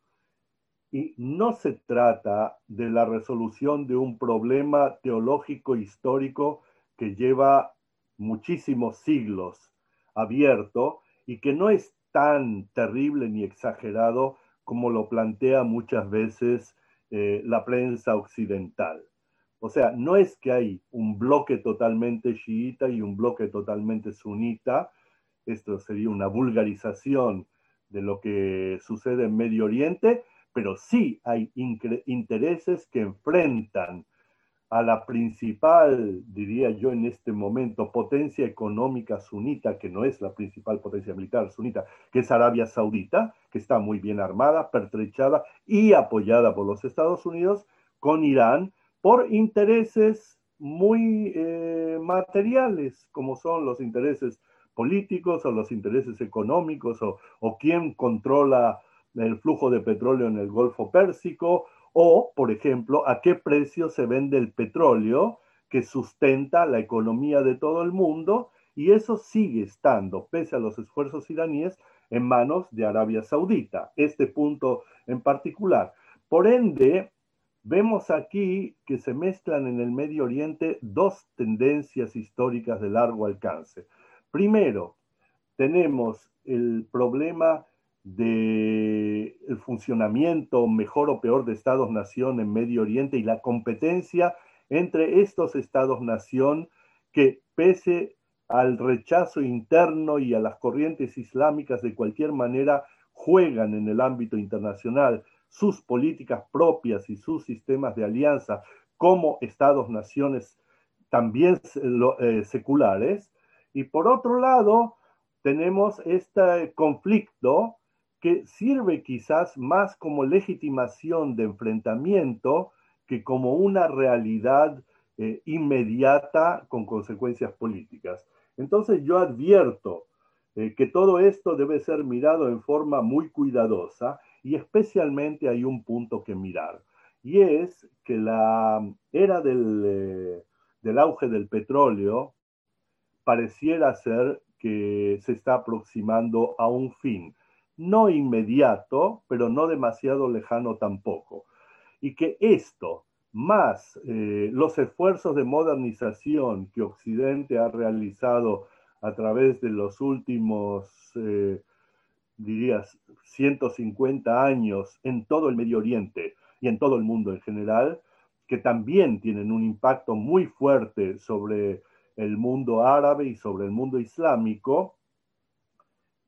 y no se trata de la resolución de un problema teológico histórico que lleva muchísimos siglos abierto y que no es tan terrible ni exagerado como lo plantea muchas veces eh, la prensa occidental. O sea, no es que hay un bloque totalmente chiita y un bloque totalmente sunita, esto sería una vulgarización de lo que sucede en Medio Oriente, pero sí hay intereses que enfrentan a la principal, diría yo en este momento, potencia económica sunita, que no es la principal potencia militar sunita, que es Arabia Saudita, que está muy bien armada, pertrechada y apoyada por los Estados Unidos, con Irán, por intereses muy eh, materiales, como son los intereses políticos o los intereses económicos o, o quién controla el flujo de petróleo en el Golfo Pérsico o, por ejemplo, a qué precio se vende el petróleo que sustenta la economía de todo el mundo y eso sigue estando, pese a los esfuerzos iraníes, en manos de Arabia Saudita, este punto en particular. Por ende, vemos aquí que se mezclan en el Medio Oriente dos tendencias históricas de largo alcance. Primero, tenemos el problema del funcionamiento mejor o peor de Estados-nación en Medio Oriente y la competencia entre estos Estados-nación que pese al rechazo interno y a las corrientes islámicas de cualquier manera juegan en el ámbito internacional sus políticas propias y sus sistemas de alianza como Estados-naciones también eh, seculares. Y por otro lado, tenemos este conflicto que sirve quizás más como legitimación de enfrentamiento que como una realidad eh, inmediata con consecuencias políticas. Entonces yo advierto eh, que todo esto debe ser mirado en forma muy cuidadosa y especialmente hay un punto que mirar y es que la era del, eh, del auge del petróleo pareciera ser que se está aproximando a un fin no inmediato, pero no demasiado lejano tampoco. Y que esto, más eh, los esfuerzos de modernización que Occidente ha realizado a través de los últimos, eh, dirías, 150 años en todo el Medio Oriente y en todo el mundo en general, que también tienen un impacto muy fuerte sobre el mundo árabe y sobre el mundo islámico,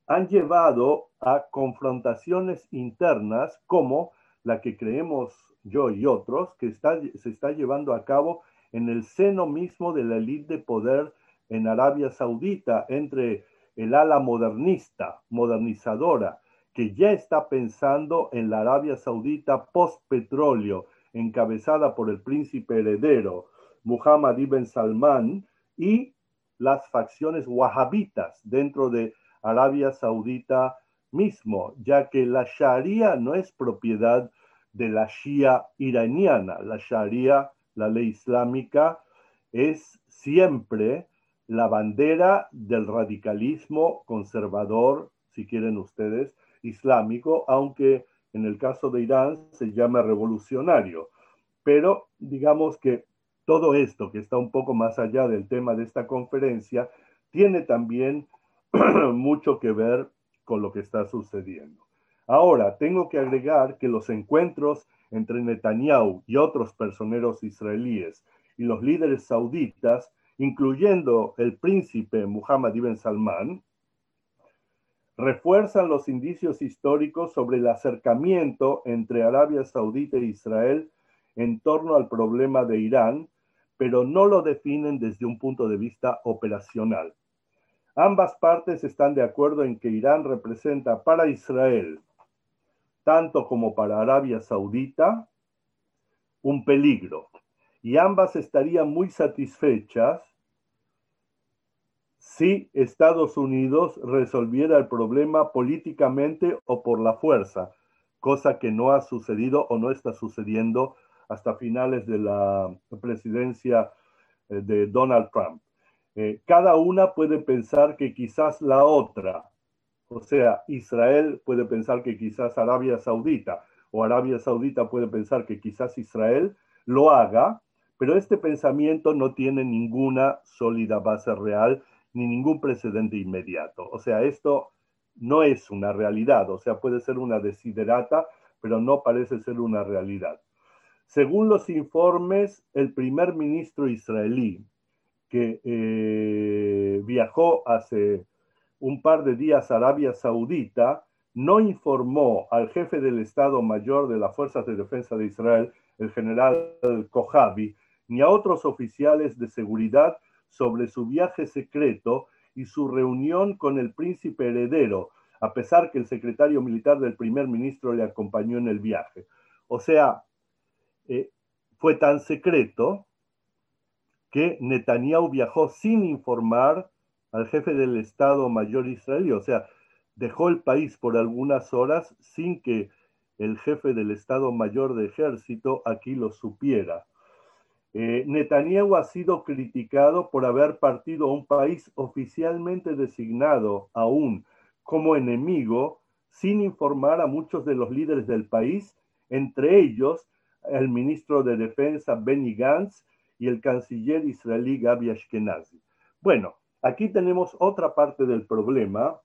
han llevado a confrontaciones internas como la que creemos yo y otros, que se está llevando a cabo en el seno mismo de la élite de poder en Arabia Saudita, entre el ala modernista, modernizadora, que ya está pensando en la Arabia Saudita post-petróleo, encabezada por el príncipe heredero Muhammad ibn Salman, y las facciones wahhabitas dentro de Arabia Saudita mismo, ya que la Sharia no es propiedad de la Shia iraniana. La Sharia, la ley islámica, es siempre la bandera del radicalismo conservador, si quieren ustedes, islámico, aunque en el caso de Irán se llama revolucionario. Pero digamos que todo esto, que está un poco más allá del tema de esta conferencia, tiene también mucho que ver con lo que está sucediendo. Ahora, tengo que agregar que los encuentros entre Netanyahu y otros personeros israelíes y los líderes sauditas, incluyendo el príncipe Muhammad ibn Salman, refuerzan los indicios históricos sobre el acercamiento entre Arabia Saudita e Israel en torno al problema de Irán, pero no lo definen desde un punto de vista operacional. Ambas partes están de acuerdo en que Irán representa para Israel tanto como para Arabia Saudita, un peligro. Y ambas estarían muy satisfechas si Estados Unidos resolviera el problema políticamente o por la fuerza, cosa que no ha sucedido o no está sucediendo hasta finales de la presidencia eh, de Donald Trump. Eh, cada una puede pensar que quizás la otra, o sea, Israel puede pensar que quizás Arabia Saudita o Arabia Saudita puede pensar que quizás Israel lo haga, pero este pensamiento no tiene ninguna sólida base real ni ningún precedente inmediato. O sea, esto no es una realidad, o sea, puede ser una desiderata, pero no parece ser una realidad. Según los informes, el primer ministro israelí que eh, viajó hace un par de días a Arabia Saudita no informó al jefe del Estado Mayor de las Fuerzas de Defensa de Israel, el general Kojavi, ni a otros oficiales de seguridad sobre su viaje secreto y su reunión con el príncipe heredero, a pesar que el secretario militar del primer ministro le acompañó en el viaje. O sea, eh, fue tan secreto que Netanyahu viajó sin informar al jefe del Estado Mayor israelí, o sea, dejó el país por algunas horas sin que el jefe del Estado Mayor de Ejército aquí lo supiera. Eh, Netanyahu ha sido criticado por haber partido a un país oficialmente designado aún como enemigo sin informar a muchos de los líderes del país, entre ellos el ministro de Defensa Benny Gantz y el canciller israelí Gabi Ashkenazi. Bueno, aquí tenemos otra parte del problema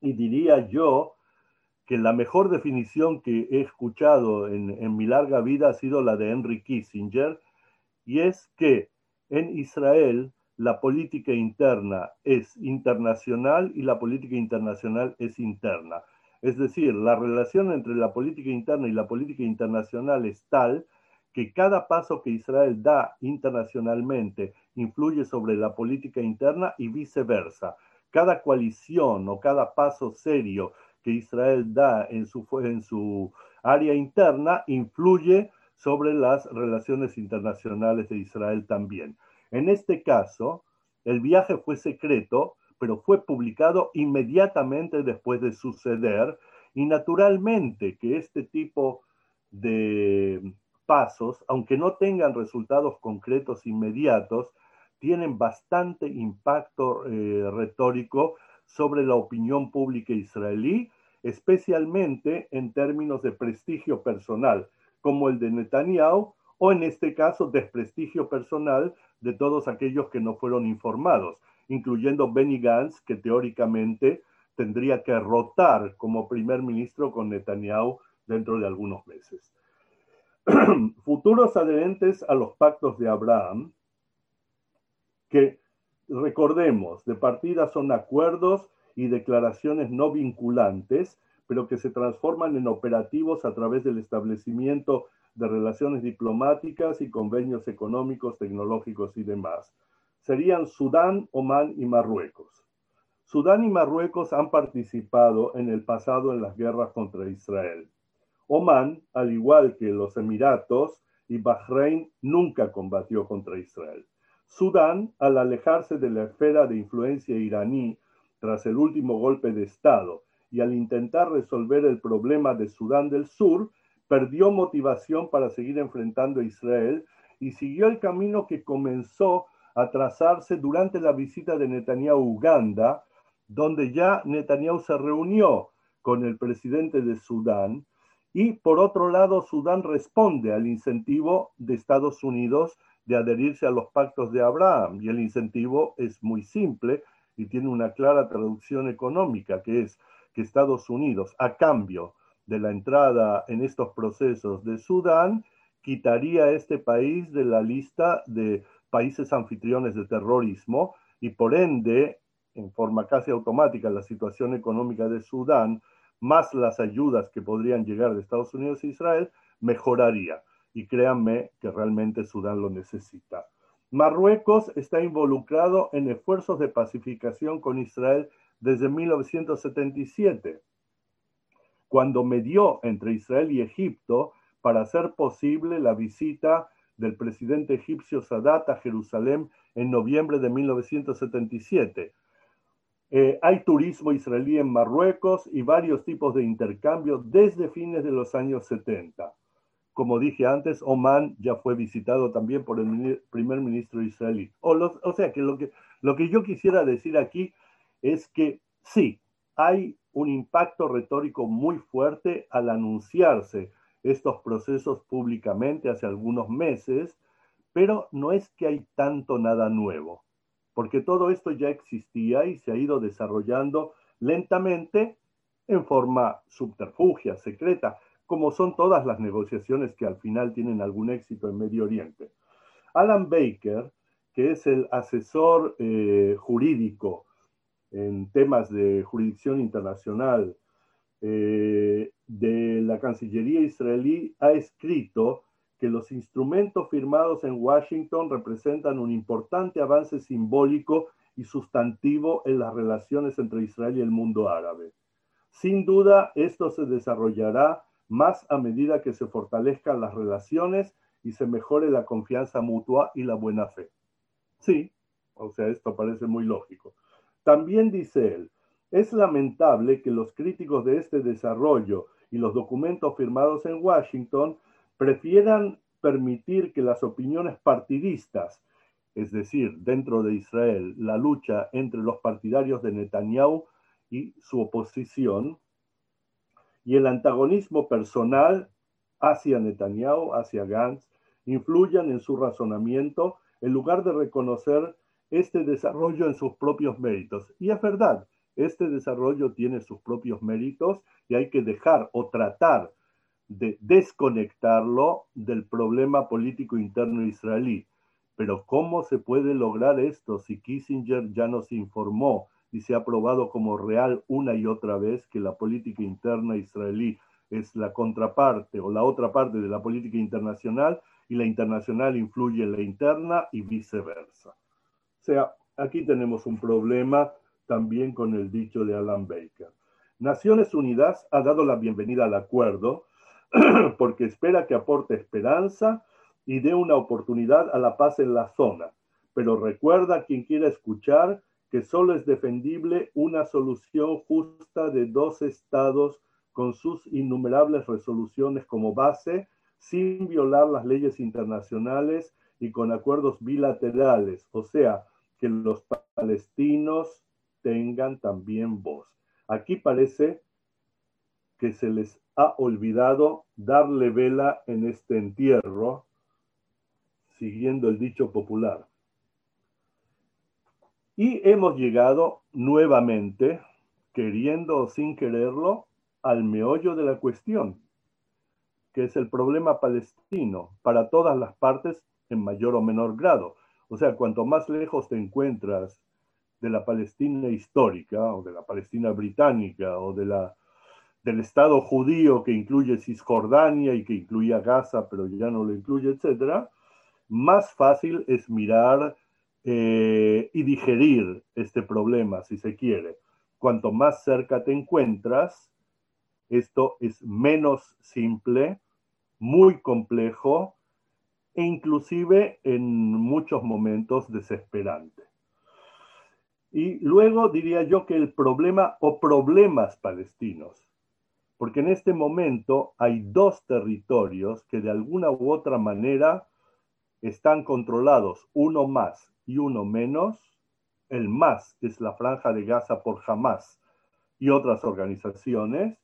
y diría yo que la mejor definición que he escuchado en, en mi larga vida ha sido la de Henry Kissinger, y es que en Israel la política interna es internacional y la política internacional es interna. Es decir, la relación entre la política interna y la política internacional es tal que cada paso que Israel da internacionalmente influye sobre la política interna y viceversa. Cada coalición o cada paso serio que Israel da en su, en su área interna influye sobre las relaciones internacionales de Israel también. En este caso, el viaje fue secreto, pero fue publicado inmediatamente después de suceder y naturalmente que este tipo de pasos, aunque no tengan resultados concretos inmediatos, tienen bastante impacto eh, retórico sobre la opinión pública israelí, especialmente en términos de prestigio personal como el de Netanyahu, o en este caso desprestigio personal de todos aquellos que no fueron informados, incluyendo Benny Gantz, que teóricamente tendría que rotar como primer ministro con Netanyahu dentro de algunos meses. Futuros adherentes a los pactos de Abraham, que recordemos, de partida son acuerdos y declaraciones no vinculantes pero que se transforman en operativos a través del establecimiento de relaciones diplomáticas y convenios económicos, tecnológicos y demás. Serían Sudán, Omán y Marruecos. Sudán y Marruecos han participado en el pasado en las guerras contra Israel. Omán, al igual que los Emiratos y Bahrein, nunca combatió contra Israel. Sudán, al alejarse de la esfera de influencia iraní tras el último golpe de Estado y al intentar resolver el problema de Sudán del Sur, perdió motivación para seguir enfrentando a Israel y siguió el camino que comenzó a trazarse durante la visita de Netanyahu a Uganda, donde ya Netanyahu se reunió con el presidente de Sudán y por otro lado Sudán responde al incentivo de Estados Unidos de adherirse a los pactos de Abraham. Y el incentivo es muy simple y tiene una clara traducción económica que es que Estados Unidos, a cambio de la entrada en estos procesos de Sudán, quitaría a este país de la lista de países anfitriones de terrorismo y por ende, en forma casi automática, la situación económica de Sudán, más las ayudas que podrían llegar de Estados Unidos e Israel, mejoraría. Y créanme que realmente Sudán lo necesita. Marruecos está involucrado en esfuerzos de pacificación con Israel desde 1977. cuando medió entre Israel y Egipto para hacer posible la visita del presidente egipcio Sadat a Jerusalén en noviembre de 1977. Eh, hay turismo israelí en Marruecos y varios tipos de intercambio desde fines de los años 70. Como dije antes, Oman ya fue visitado también por el primer ministro israelí. O, sea que lo, que lo que yo quisiera decir aquí es que sí, hay un impacto retórico muy fuerte al anunciarse estos procesos públicamente hace algunos meses, pero no es que hay tanto nada nuevo, porque todo esto ya existía y se ha ido desarrollando lentamente en forma subterfugia, secreta, como son todas las negociaciones que al final tienen algún éxito en Medio Oriente. Alan Baker, que es el asesor eh, jurídico en temas de jurisdicción internacional eh, de la Cancillería israelí ha escrito que los instrumentos firmados en Washington representan un importante avance simbólico y sustantivo en las relaciones entre Israel y el mundo árabe. Sin duda, esto se desarrollará más a medida que se fortalezcan las relaciones y se mejore la confianza mutua y la buena fe. Sí, o sea, esto parece muy lógico. También dice él, es lamentable que los críticos de este desarrollo y los documentos firmados en Washington prefieran permitir que las opiniones partidistas, es decir, dentro de Israel, la lucha entre los partidarios de Netanyahu y su oposición, y el antagonismo personal hacia Netanyahu, hacia Gantz, influyan en su razonamiento en lugar de reconocer este desarrollo en sus propios méritos. Y es verdad, este desarrollo tiene sus propios méritos y hay que dejar o tratar de desconectarlo del problema político interno israelí. Pero ¿cómo se puede lograr esto si Kissinger ya nos informó y se ha probado como real una y otra vez que la política interna israelí es la contraparte o la otra parte de la política internacional y la internacional influye en la interna y viceversa? O sea, aquí tenemos un problema también con el dicho de Alan Baker. Naciones Unidas ha dado la bienvenida al acuerdo porque espera que aporte esperanza y dé una oportunidad a la paz en la zona. Pero recuerda quien quiera escuchar que solo es defendible una solución justa de dos estados con sus innumerables resoluciones como base, sin violar las leyes internacionales y con acuerdos bilaterales, o sea, que los palestinos tengan también voz. Aquí parece que se les ha olvidado darle vela en este entierro, siguiendo el dicho popular. Y hemos llegado nuevamente, queriendo o sin quererlo, al meollo de la cuestión, que es el problema palestino para todas las partes en mayor o menor grado. O sea, cuanto más lejos te encuentras de la Palestina histórica o de la Palestina británica o de la, del Estado judío que incluye Cisjordania y que incluía Gaza, pero ya no lo incluye, etcétera, más fácil es mirar eh, y digerir este problema, si se quiere. Cuanto más cerca te encuentras, esto es menos simple, muy complejo e inclusive en muchos momentos desesperante. Y luego diría yo que el problema o problemas palestinos, porque en este momento hay dos territorios que de alguna u otra manera están controlados, uno más y uno menos. El más es la franja de Gaza por Hamas y otras organizaciones,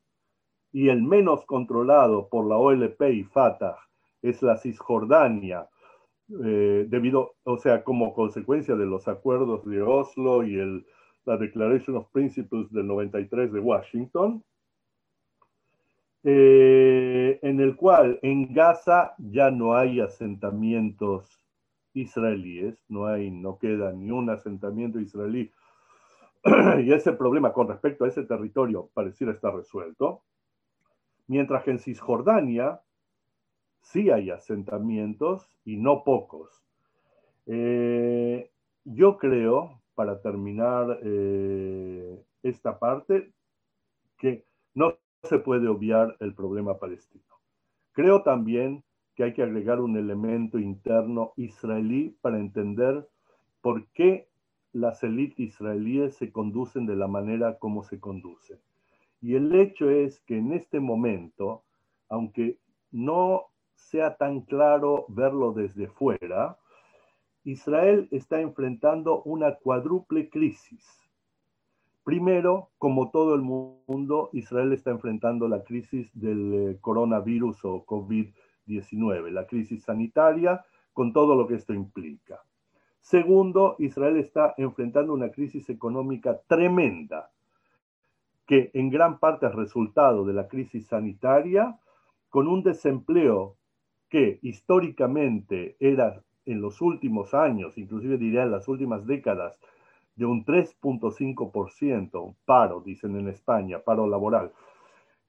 y el menos controlado por la OLP y Fatah es la Cisjordania, eh, debido, o sea, como consecuencia de los acuerdos de Oslo y la Declaration of Principles del 93 de Washington, eh, en el cual en Gaza ya no hay asentamientos israelíes, no hay, no queda ni un asentamiento israelí. y ese problema con respecto a ese territorio pareciera estar resuelto. Mientras que en Cisjordania sí hay asentamientos y no pocos. Eh, yo creo, para terminar eh, esta parte, que no se puede obviar el problema palestino. Creo también que hay que agregar un elemento interno israelí para entender por qué las élites israelíes se conducen de la manera como se conducen. Y el hecho es que en este momento, aunque no sea tan claro verlo desde fuera, Israel está enfrentando una cuádruple crisis. Primero, como todo el mundo, Israel está enfrentando la crisis del eh, coronavirus o COVID-19, la crisis sanitaria, con todo lo que esto implica. Segundo, Israel está enfrentando una crisis económica tremenda, que en gran parte es resultado de la crisis sanitaria, con un desempleo que históricamente era en los últimos años, inclusive diría en las últimas décadas, de un 3.5%, paro, dicen en España, paro laboral,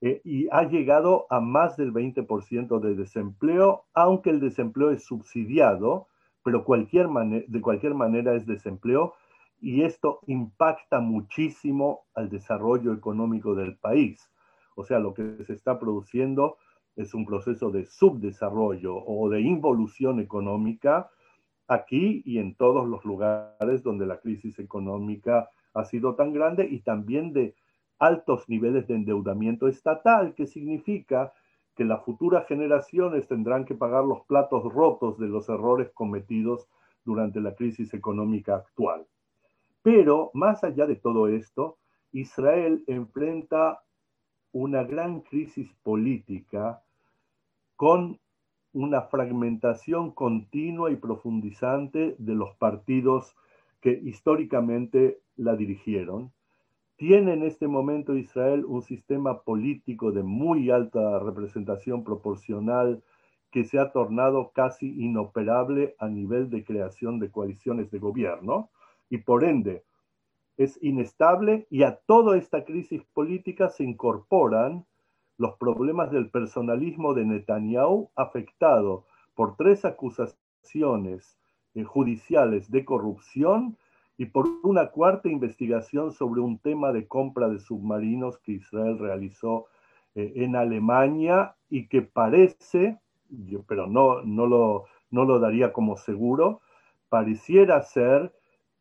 eh, y ha llegado a más del 20% de desempleo, aunque el desempleo es subsidiado, pero de cualquier manera es desempleo y esto impacta muchísimo al desarrollo económico del país. O sea, lo que se está produciendo es un proceso de subdesarrollo o de involución económica aquí y en todos los lugares donde la crisis económica ha sido tan grande y también de altos niveles de endeudamiento estatal, que significa que las futuras generaciones tendrán que pagar los platos rotos de los errores cometidos durante la crisis económica actual. Pero más allá de todo esto, Israel enfrenta una gran crisis política con una fragmentación continua y profundizante de los partidos que históricamente la dirigieron. Tiene en este momento Israel un sistema político de muy alta representación proporcional que se ha tornado casi inoperable a nivel de creación de coaliciones de gobierno y por ende es inestable y a toda esta crisis política se incorporan los problemas del personalismo de Netanyahu afectado por tres acusaciones eh, judiciales de corrupción y por una cuarta investigación sobre un tema de compra de submarinos que Israel realizó eh, en Alemania y que parece, pero no, no, lo, no lo daría como seguro, pareciera ser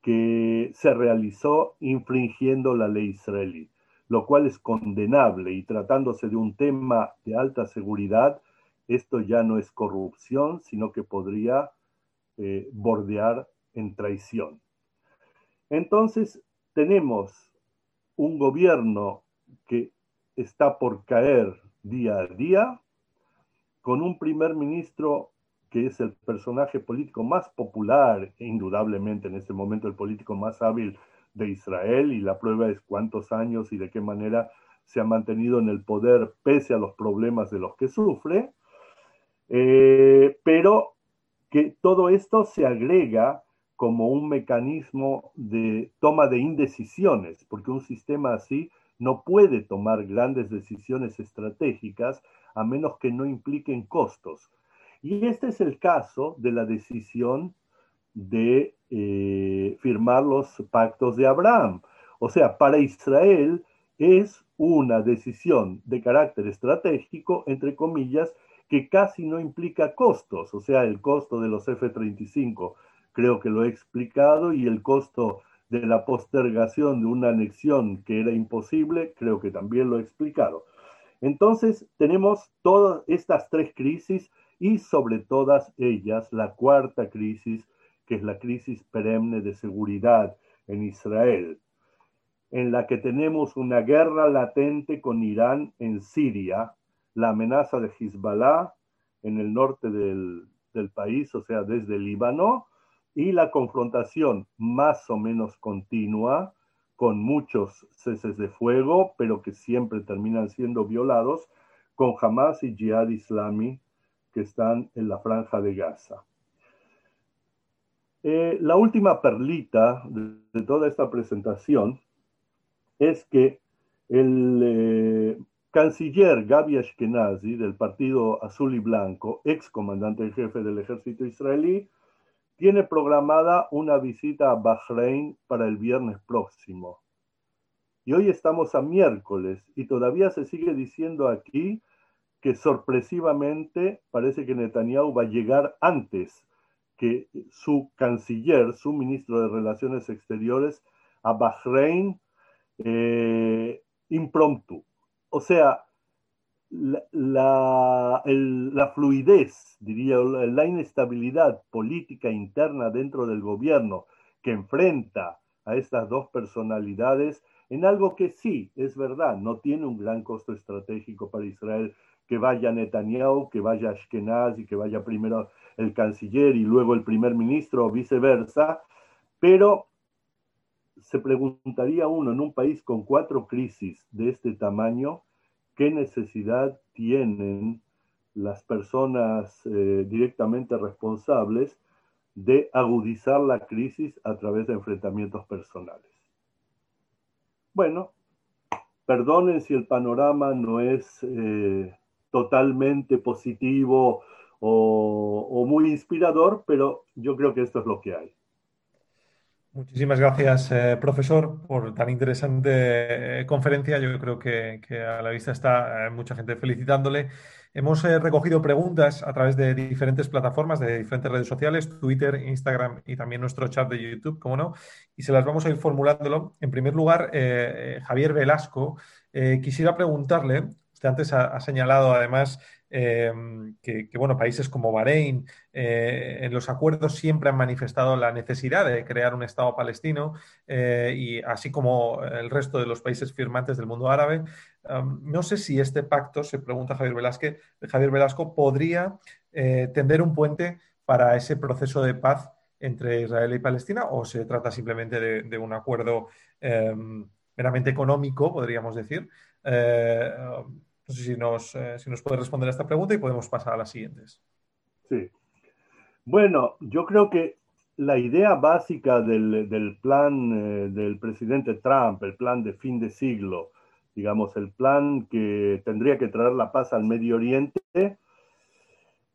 que se realizó infringiendo la ley israelí, lo cual es condenable y tratándose de un tema de alta seguridad, esto ya no es corrupción, sino que podría eh, bordear en traición. Entonces, tenemos un gobierno que está por caer día a día, con un primer ministro que es el personaje político más popular e indudablemente en este momento el político más hábil de Israel y la prueba es cuántos años y de qué manera se ha mantenido en el poder pese a los problemas de los que sufre, eh, pero que todo esto se agrega como un mecanismo de toma de indecisiones, porque un sistema así no puede tomar grandes decisiones estratégicas a menos que no impliquen costos. Y este es el caso de la decisión de eh, firmar los pactos de Abraham. O sea, para Israel es una decisión de carácter estratégico, entre comillas, que casi no implica costos, o sea, el costo de los F-35 creo que lo he explicado, y el costo de la postergación de una anexión que era imposible, creo que también lo he explicado. Entonces, tenemos todas estas tres crisis y sobre todas ellas la cuarta crisis, que es la crisis perenne de seguridad en Israel, en la que tenemos una guerra latente con Irán en Siria, la amenaza de Hezbollah en el norte del, del país, o sea, desde Líbano, y la confrontación más o menos continua, con muchos ceses de fuego, pero que siempre terminan siendo violados, con Hamas y Jihad Islami, que están en la franja de Gaza. Eh, la última perlita de, toda esta presentación es que el eh, canciller Gabi Ashkenazi del Partido Azul y Blanco, ex comandante en jefe del ejército israelí, tiene programada una visita a Bahrein para el viernes próximo. Y hoy estamos a miércoles y todavía se sigue diciendo aquí que sorpresivamente parece que Netanyahu va a llegar antes que su canciller, su ministro de Relaciones Exteriores, a Bahrein eh, impromptu. O sea, la, fluidez, diría, la inestabilidad política interna dentro del gobierno que enfrenta a estas dos personalidades en algo que sí, es verdad, no tiene un gran costo estratégico para Israel, que vaya Netanyahu, que vaya Ashkenaz y que vaya primero el canciller y luego el primer ministro o viceversa, pero se preguntaría uno en un país con cuatro crisis de este tamaño, ¿qué necesidad tienen las personas eh, directamente responsables de agudizar la crisis a través de enfrentamientos personales? Bueno, perdonen si el panorama no es eh, totalmente positivo o, muy inspirador, pero yo creo que esto es lo que hay. Muchísimas gracias, eh, profesor, por tan interesante eh, conferencia. Yo creo que, a la vista está eh, mucha gente felicitándole. Hemos recogido preguntas a través de diferentes plataformas, de diferentes redes sociales, Twitter, Instagram y también nuestro chat de YouTube, como no, y se las vamos a ir formulándolo. En primer lugar, Javier Velasco, quisiera preguntarle, usted antes ha señalado además Em, que, bueno, países como Bahrein eh, en los acuerdos siempre han manifestado la necesidad de crear un Estado palestino eh, y así como el resto de los países firmantes del mundo árabe. No sé si este pacto, se pregunta Javier, Velázquez, Javier Velasco, podría eh, tender un puente para ese proceso de paz entre Israel y Palestina o se trata simplemente de, un acuerdo em, meramente económico, podríamos decir. No sé si nos, eh, si nos puede responder a esta pregunta y podemos pasar a las siguientes. Sí. Bueno, yo creo que la idea básica del, plan eh, del presidente Trump, el plan de fin de siglo, digamos, el plan que tendría que traer la paz al Medio Oriente,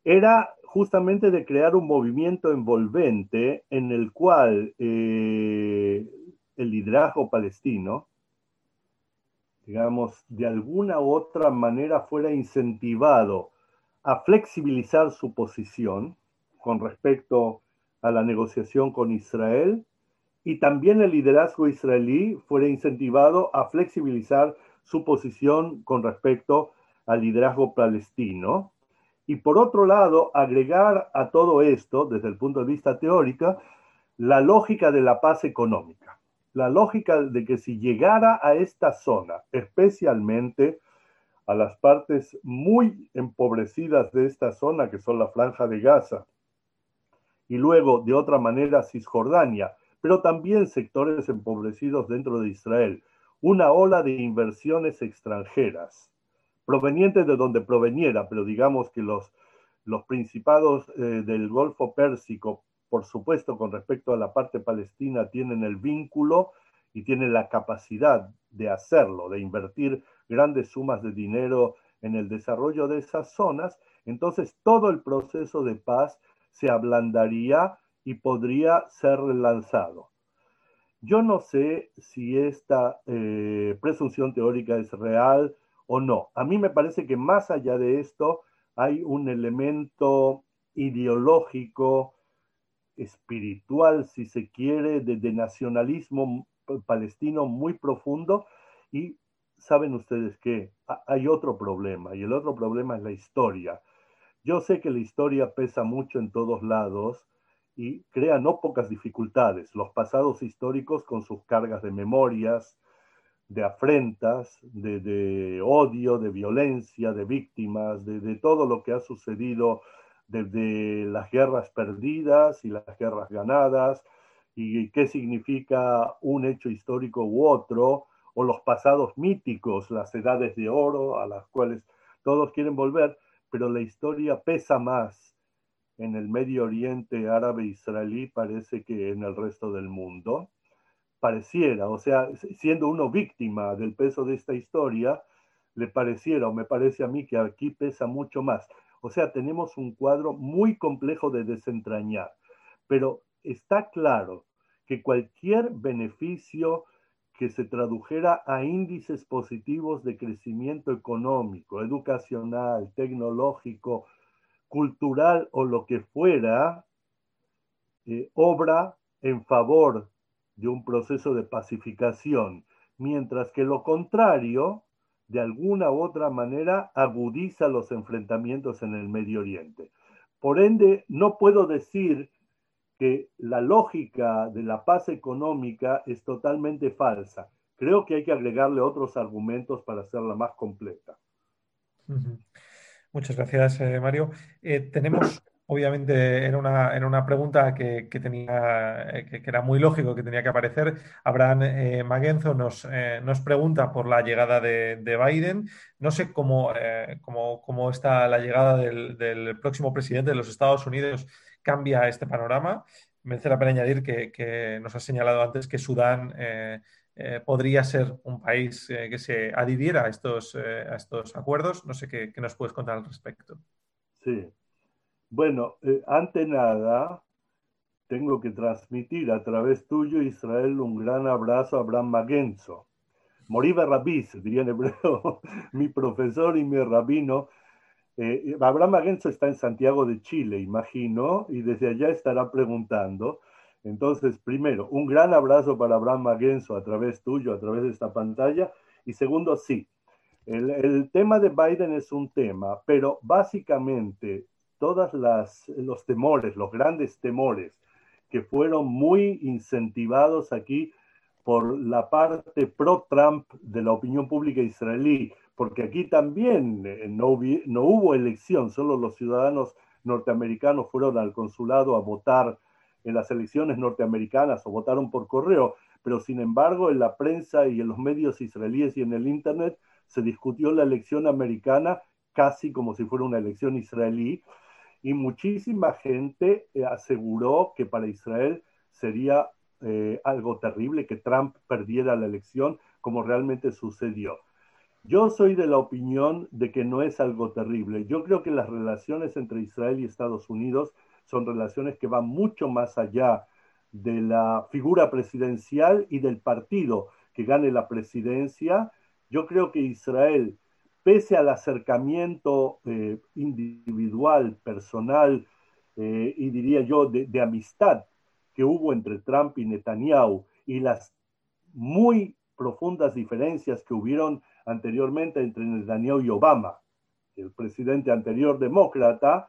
era justamente de crear un movimiento envolvente en el cual eh, el liderazgo palestino digamos, de alguna otra manera fuera incentivado a flexibilizar su posición con respecto a la negociación con Israel y también el liderazgo israelí fuera incentivado a flexibilizar su posición con respecto al liderazgo palestino. Y por otro lado, agregar a todo esto, desde el punto de vista teórico, la lógica de la paz económica la lógica de que si llegara a esta zona, especialmente a las partes muy empobrecidas de esta zona, que son la franja de Gaza, y luego de otra manera Cisjordania, pero también sectores empobrecidos dentro de Israel, una ola de inversiones extranjeras, provenientes de donde proveniera, pero digamos que los, los principados eh, del Golfo Pérsico por supuesto, con respecto a la parte palestina, tienen el vínculo y tienen la capacidad de hacerlo, de invertir grandes sumas de dinero en el desarrollo de esas zonas, entonces todo el proceso de paz se ablandaría y podría ser relanzado. Yo no sé si esta eh, presunción teórica es real o no. A mí me parece que más allá de esto hay un elemento ideológico, espiritual, si se quiere, de, nacionalismo palestino muy profundo. Y saben ustedes que hay otro problema, y el otro problema es la historia. Yo sé que la historia pesa mucho en todos lados y crea no pocas dificultades. Los pasados históricos con sus cargas de memorias, de afrentas, de, odio, de violencia, de víctimas, de, de, todo lo que ha sucedido desde las guerras perdidas y las guerras ganadas, y qué significa un hecho histórico u otro, o los pasados míticos, las edades de oro a las cuales todos quieren volver, pero la historia pesa más en el Medio Oriente árabe israelí, parece que en el resto del mundo. Pareciera, o sea, siendo uno víctima del peso de esta historia, le pareciera o me parece a mí que aquí pesa mucho más. O sea, tenemos un cuadro muy complejo de desentrañar, pero está claro que cualquier beneficio que se tradujera a índices positivos de crecimiento económico, educacional, tecnológico, cultural o lo que fuera, eh, obra en favor de un proceso de pacificación, mientras que lo contrario, de alguna u otra manera, agudiza los enfrentamientos en el Medio Oriente. Por ende, no puedo decir que la lógica de la paz económica es totalmente falsa. Creo que hay que agregarle otros argumentos para hacerla más completa. Muchas gracias, eh, Mario. Eh, tenemos, obviamente, en una, en una pregunta que, tenía, eh, que, era muy lógico que tenía que aparecer. Abraham Maguenzo nos, nos pregunta por la llegada de, Biden. No sé cómo, cómo, está la llegada del, del próximo presidente de los Estados Unidos cambia este panorama. Merece la pena añadir que, nos ha señalado antes que Sudán eh, eh, podría ser un país eh, que se adhiriera a estos, a estos acuerdos. No sé qué, nos puedes contar al respecto. Sí. Bueno, ante nada, tengo que transmitir a través tuyo, Israel, un gran abrazo a Abraham Magenzo. Moriba Rabiz, diría en hebreo, mi profesor y mi rabino, eh, Abraham Magenzo está en Santiago de Chile, imagino, y desde allá estará preguntando. Entonces, primero, un gran abrazo para Abraham Magenzo a través tuyo, a través de esta pantalla. Y segundo, sí, el, tema de Biden es un tema, pero básicamente todos los temores, los grandes temores que fueron muy incentivados aquí por la parte pro-Trump de la opinión pública israelí, porque aquí también eh, no, no hubo elección, solo los ciudadanos norteamericanos fueron al consulado a votar en las elecciones norteamericanas o votaron por correo, pero sin embargo en la prensa y en los medios israelíes y en el Internet se discutió la elección americana casi como si fuera una elección israelí y muchísima gente eh, aseguró que para Israel sería eh, algo terrible que Trump perdiera la elección como realmente sucedió. Yo soy de la opinión de que no es algo terrible. Yo creo que las relaciones entre Israel y Estados Unidos son relaciones que van mucho más allá de la figura presidencial y del partido que gane la presidencia. Yo creo que Israel, pese al acercamiento eh, individual, personal eh, y diría yo de, de amistad que hubo entre Trump y Netanyahu y las muy profundas diferencias que hubieron anteriormente entre Netanyahu y Obama, el presidente anterior demócrata,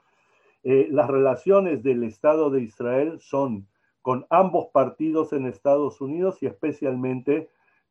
eh, las relaciones del Estado de Israel son con ambos partidos en Estados Unidos y especialmente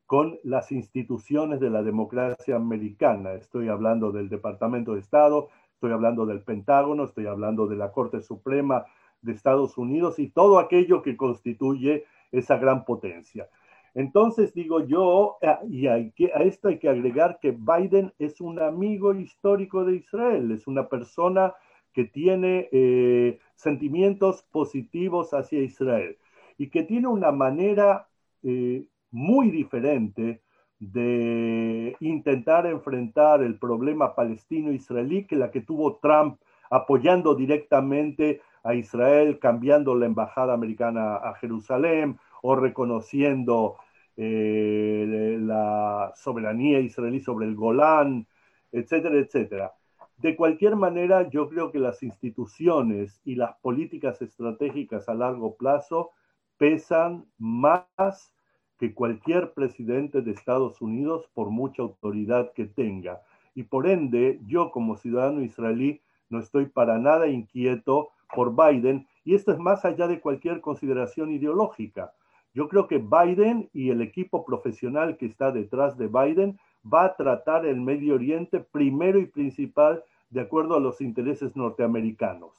con las instituciones de la democracia americana. Estoy hablando del Departamento de Estado, estoy hablando del Pentágono, estoy hablando de la Corte Suprema de Estados Unidos y todo aquello que constituye esa gran potencia. Entonces digo yo, ah, y hay a esto hay que agregar que Biden es un amigo histórico de Israel, es una persona que tiene eh, sentimientos positivos hacia Israel y que tiene una manera eh, muy diferente de intentar enfrentar el problema palestino-israelí que la que tuvo Trump apoyando directamente a Israel, cambiando la embajada americana a Jerusalén, o reconociendo eh, la soberanía israelí sobre el Golán, etcétera, etcétera. De cualquier manera, yo creo que las instituciones y las políticas estratégicas a largo plazo pesan más que cualquier presidente de Estados Unidos por mucha autoridad que tenga. Y por ende, yo como ciudadano israelí no estoy para nada inquieto por Biden, y esto es más allá de cualquier consideración ideológica. Yo creo que Biden y el equipo profesional que está detrás de Biden va a tratar el Medio Oriente primero y principal de acuerdo a los intereses norteamericanos.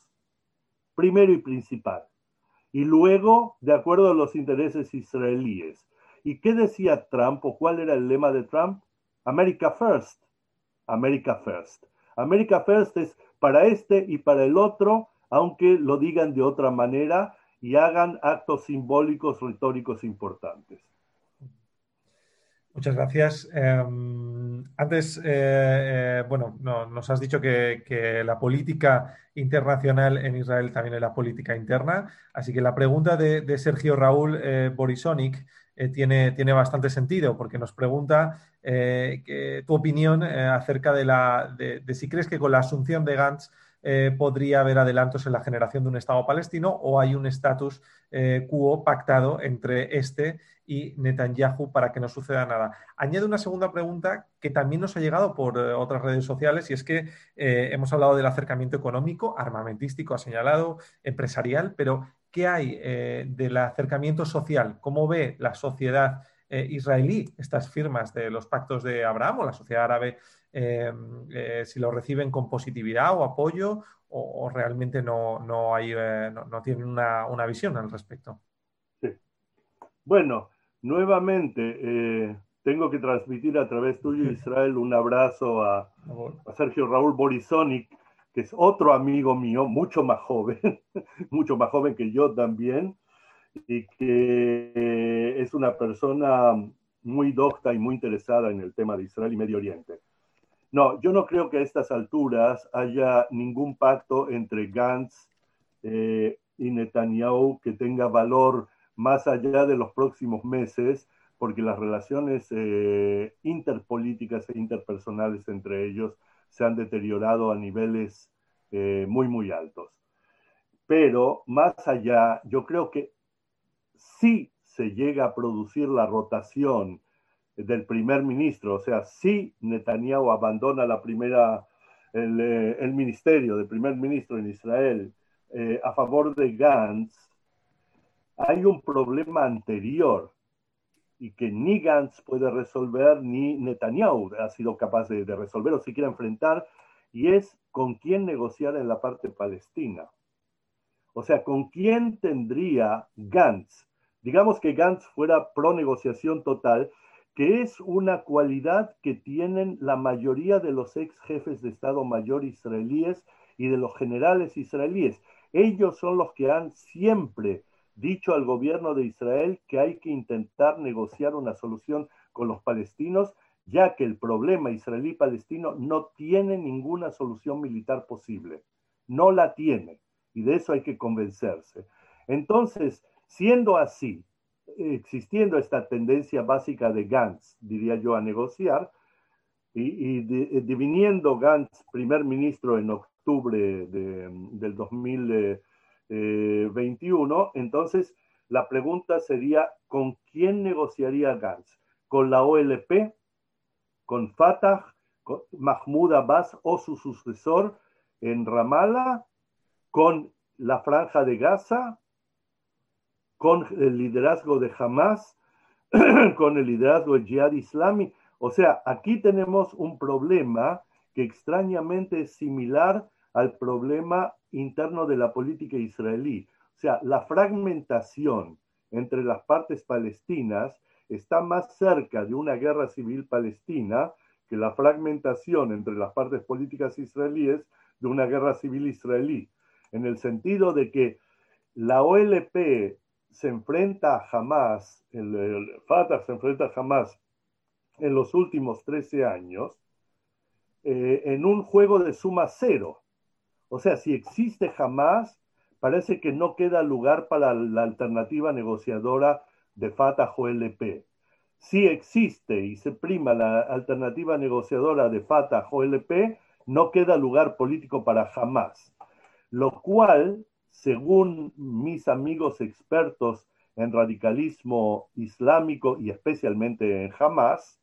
Primero y principal. Y luego de acuerdo a los intereses israelíes. ¿Y qué decía Trump o cuál era el lema de Trump? America First. America First. America First es para este y para el otro, aunque lo digan de otra manera, y hagan actos simbólicos retóricos importantes. Muchas gracias. Em, antes, eh, eh, bueno, nos has dicho que, la política internacional en Israel también es la política interna, así que la pregunta de, Sergio Raúl eh, tiene, tiene, bastante sentido, porque nos pregunta tu opinión acerca de, la, de, si crees que con la asunción de Gantz podría haber adelantos en la generación de un Estado palestino o hay un estatus quo pactado entre este y Netanyahu para que no suceda nada. Añade una segunda pregunta que también nos ha llegado por eh, otras redes sociales y es que eh, hemos hablado del acercamiento económico, armamentístico, ha señalado, empresarial, pero ¿qué hay eh, del acercamiento social? ¿Cómo ve la sociedad israelí estas firmas de los pactos de Abraham o la sociedad árabe? si lo reciben con positividad o apoyo o, realmente no, no, hay, no, tienen una, una visión al respecto. Sí. Bueno, Nuevamente, eh, tengo que transmitir a través tuyo, Israel, un abrazo a, Sergio Raúl Borisonic, que es otro amigo mío, mucho más joven, mucho más joven que yo también, y que eh, es una persona muy docta y muy interesada en el tema de Israel y Medio Oriente. No, yo no creo que a estas alturas haya ningún pacto entre Gantz eh, y Netanyahu que tenga valor más allá de los próximos meses, porque las relaciones eh, interpolíticas e interpersonales entre ellos se han deteriorado a niveles eh, muy, muy altos. Pero más allá, yo creo que si se llega a producir la rotación del primer ministro, o sea, si Netanyahu abandona la primera, el, eh, ministerio de primer ministro en Israel a favor de Gantz, hay un problema anterior y que ni Gantz puede resolver ni Netanyahu ha sido capaz de, resolver o siquiera enfrentar, y es con quién negociar en la parte palestina. O sea, ¿con quién tendría Gantz? Digamos que Gantz fuera pro negociación total, que es una cualidad que tienen la mayoría de los ex jefes de Estado Mayor israelíes y de los generales israelíes. Ellos son los que han siempre dicho al gobierno de Israel que hay que intentar negociar una solución con los palestinos, ya que el problema israelí-palestino no tiene ninguna solución militar posible. No la tiene. Y de eso hay que convencerse. Entonces, siendo así, existiendo esta tendencia básica de Gantz, diría yo, a negociar, y, y diviniendo Gantz primer ministro en octubre del 2000, 21, eh, entonces la pregunta sería, ¿con quién negociaría Gantz? ¿Con la OLP? ¿Con Fatah? ¿Con Mahmoud Abbas o su sucesor en Ramallah? ¿Con la franja de Gaza? ¿Con el liderazgo de Hamas? ¿Con el liderazgo del Jihad Islami? O sea, aquí tenemos un problema que extrañamente es similar al problema interno de la política israelí. O sea, la fragmentación entre las partes palestinas está más cerca de una guerra civil palestina que la fragmentación entre las partes políticas israelíes de una guerra civil israelí, en el sentido de que la OLP se enfrenta a Hamas, el, Fatah se enfrenta a Hamas en los últimos 13 años, eh, en un juego de suma cero. O sea, si existe jamás, parece que no queda lugar para la alternativa negociadora de Fatah o LP. Si existe y se prima la alternativa negociadora de Fatah o LP, no queda lugar político para jamás. Lo cual, según mis amigos expertos en radicalismo islámico y especialmente en Hamas,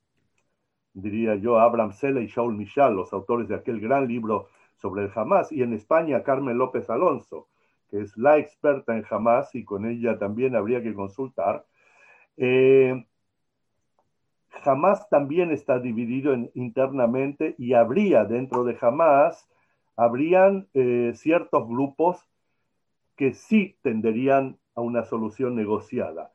diría yo Abraham Sela y Shaul Michal, los autores de aquel gran libro sobre el Hamas. Y en España, Carmen López Alonso, que es la experta en Hamas y con ella también habría que consultar. Eh, Hamas también está dividido internamente y habría dentro de Hamas, habrían eh, ciertos grupos que sí tenderían a una solución negociada.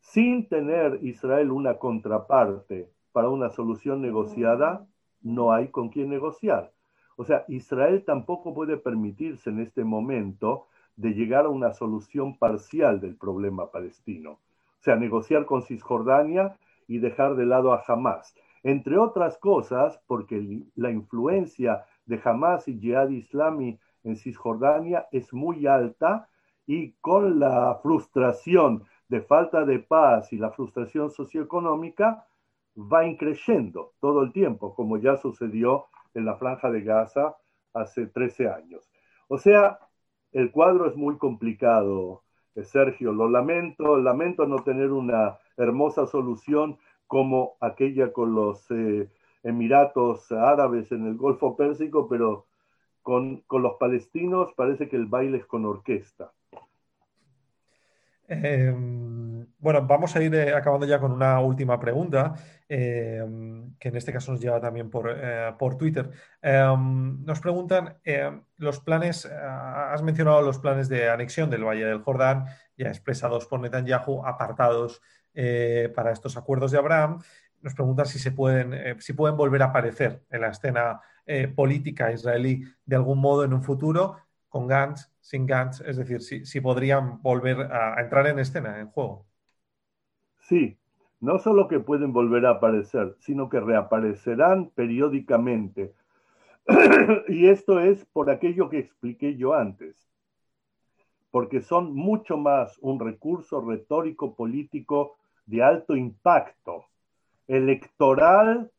Sin tener Israel una contraparte para una solución negociada, no hay con quién negociar. O sea, Israel tampoco puede permitirse en este momento de llegar a una solución parcial del problema palestino. O sea, negociar con Cisjordania y dejar de lado a Hamas. Entre otras cosas, porque la influencia de Hamas y Jihad Islami en Cisjordania es muy alta y con la frustración de falta de paz y la frustración socioeconómica va increciendo todo el tiempo, como ya sucedió en la franja de Gaza hace 13 años. O sea, el cuadro es muy complicado, eh, Sergio. Lo lamento, lamento no tener una hermosa solución como aquella con los eh, Emiratos Árabes en el Golfo Pérsico, pero con, los palestinos parece que el baile es con orquesta. Em, bueno, vamos a ir eh, acabando ya con una última pregunta, em, que en este caso nos lleva también por, eh, Twitter. Em, nos preguntan los planes, has mencionado los planes de anexión del Valle del Jordán, ya expresados por Netanyahu, apartados para estos acuerdos de Abraham nos preguntan si se pueden, eh, si pueden volver a aparecer en la escena eh, política israelí de algún modo en un futuro, con Gantz, sin Gantz, es decir, si, podrían volver a, entrar en escena, en juego. Sí, no solo que pueden volver a aparecer, sino que reaparecerán periódicamente. y esto es por aquello que expliqué yo antes, porque son mucho más un recurso retórico político de alto impacto electoral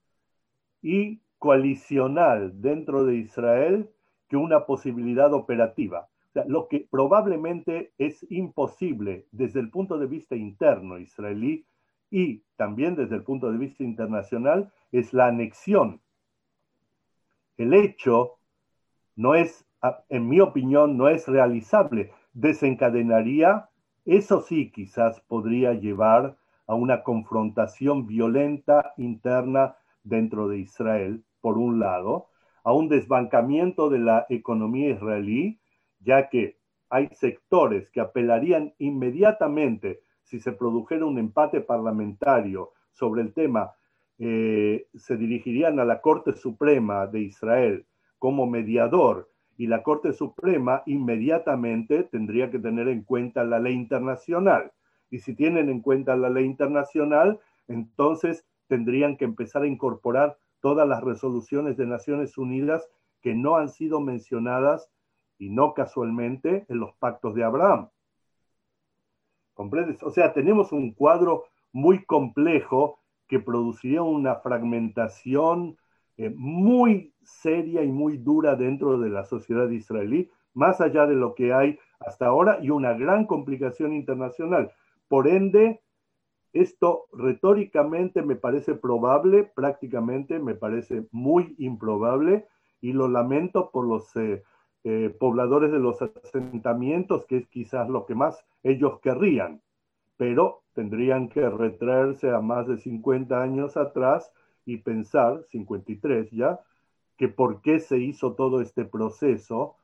y coalicional dentro de Israel que una posibilidad operativa. Lo que probablemente es imposible desde el punto de vista interno israelí y también desde el punto de vista internacional es la anexión. El hecho no es, en mi opinión, no es realizable. Desencadenaría, eso sí quizás podría llevar a una confrontación violenta interna dentro de Israel, por un lado, a un desbancamiento de la economía israelí, ya que hay sectores que apelarían inmediatamente si se produjera un empate parlamentario sobre el tema, eh, se dirigirían a la Corte Suprema de Israel como mediador y la Corte Suprema inmediatamente tendría que tener en cuenta la ley internacional. Y si tienen en cuenta la ley internacional, entonces tendrían que empezar a incorporar todas las resoluciones de Naciones Unidas que no han sido mencionadas y no casualmente en los pactos de Abraham. ¿Comprendes? O sea, tenemos un cuadro muy complejo que produciría una fragmentación eh, muy seria y muy dura dentro de la sociedad israelí, más allá de lo que hay hasta ahora, y una gran complicación internacional. Por ende, esto retóricamente me parece probable, prácticamente me parece muy improbable y lo lamento por los eh, eh, pobladores de los asentamientos, que es quizás lo que más ellos querrían, pero tendrían que retraerse a más de 50 años atrás y pensar, 53 ya, que por qué se hizo todo este proceso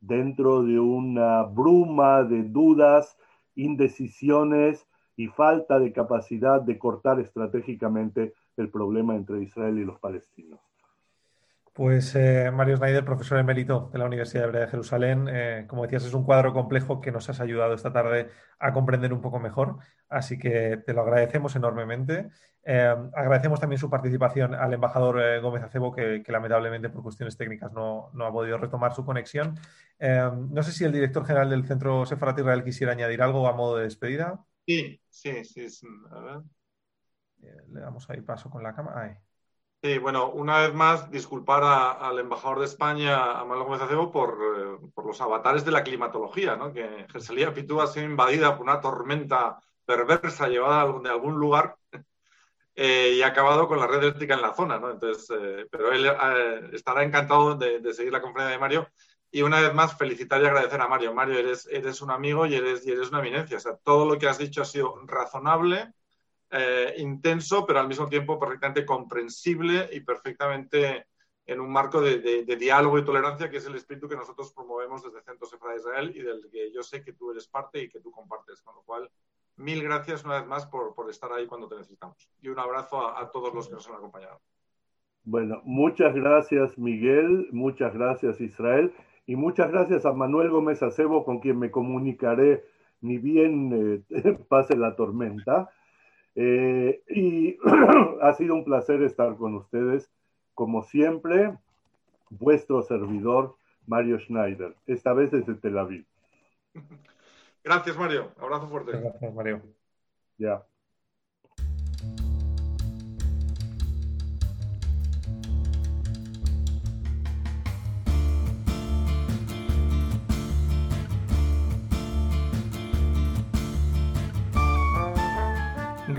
dentro de una bruma de dudas, indecisiones y falta de capacidad de cortar estratégicamente el problema entre Israel y los palestinos. Pues eh, Mario Schneider, profesor emérito de la Universidad Hebrea de Jerusalén, eh, como decías, es un cuadro complejo que nos has ayudado esta tarde a comprender un poco mejor, así que te lo agradecemos enormemente. Eh, agradecemos también su participación al embajador Gómez Acebo, que, lamentablemente por cuestiones técnicas no, no, ha podido retomar su conexión. no sé si el director general del Centro Sefarat Israel quisiera añadir algo a modo de despedida. Sí, sí, sí. A ver. Le damos ahí paso con la cámara. Sí, bueno, una vez más, disculpar al embajador de España, a Manuel Gómez Acebo, por, eh, por, los avatares de la climatología, ¿no? que Gersalía Pitú ha sido invadida por una tormenta perversa llevada de algún lugar eh, y ha acabado con la red eléctrica en la zona. ¿no? Entonces, eh, pero él estará encantado de, de, seguir la conferencia de Mario. Y una vez más, felicitar y agradecer a Mario. Mario, eres, eres un amigo y eres, y eres una eminencia. O sea, todo lo que has dicho ha sido razonable eh, intenso, pero al mismo tiempo perfectamente comprensible y perfectamente en un marco de, diálogo y tolerancia, que es el espíritu que nosotros promovemos desde Centro Sefra de Israel y del que yo sé que tú eres parte y que tú compartes. Con lo cual, mil gracias una vez más por, estar ahí cuando te necesitamos. Y un abrazo a, todos los que nos han acompañado. Bueno, muchas gracias Miguel, muchas gracias Israel y muchas gracias a Manuel Gómez Acebo con quien me comunicaré ni bien eh, pase la tormenta. Eh, y ha sido un placer estar con ustedes. Como siempre, vuestro servidor, Mario Schneider, esta vez desde Tel Aviv. Gracias, Mario. Abrazo fuerte. Gracias, Mario. Ya.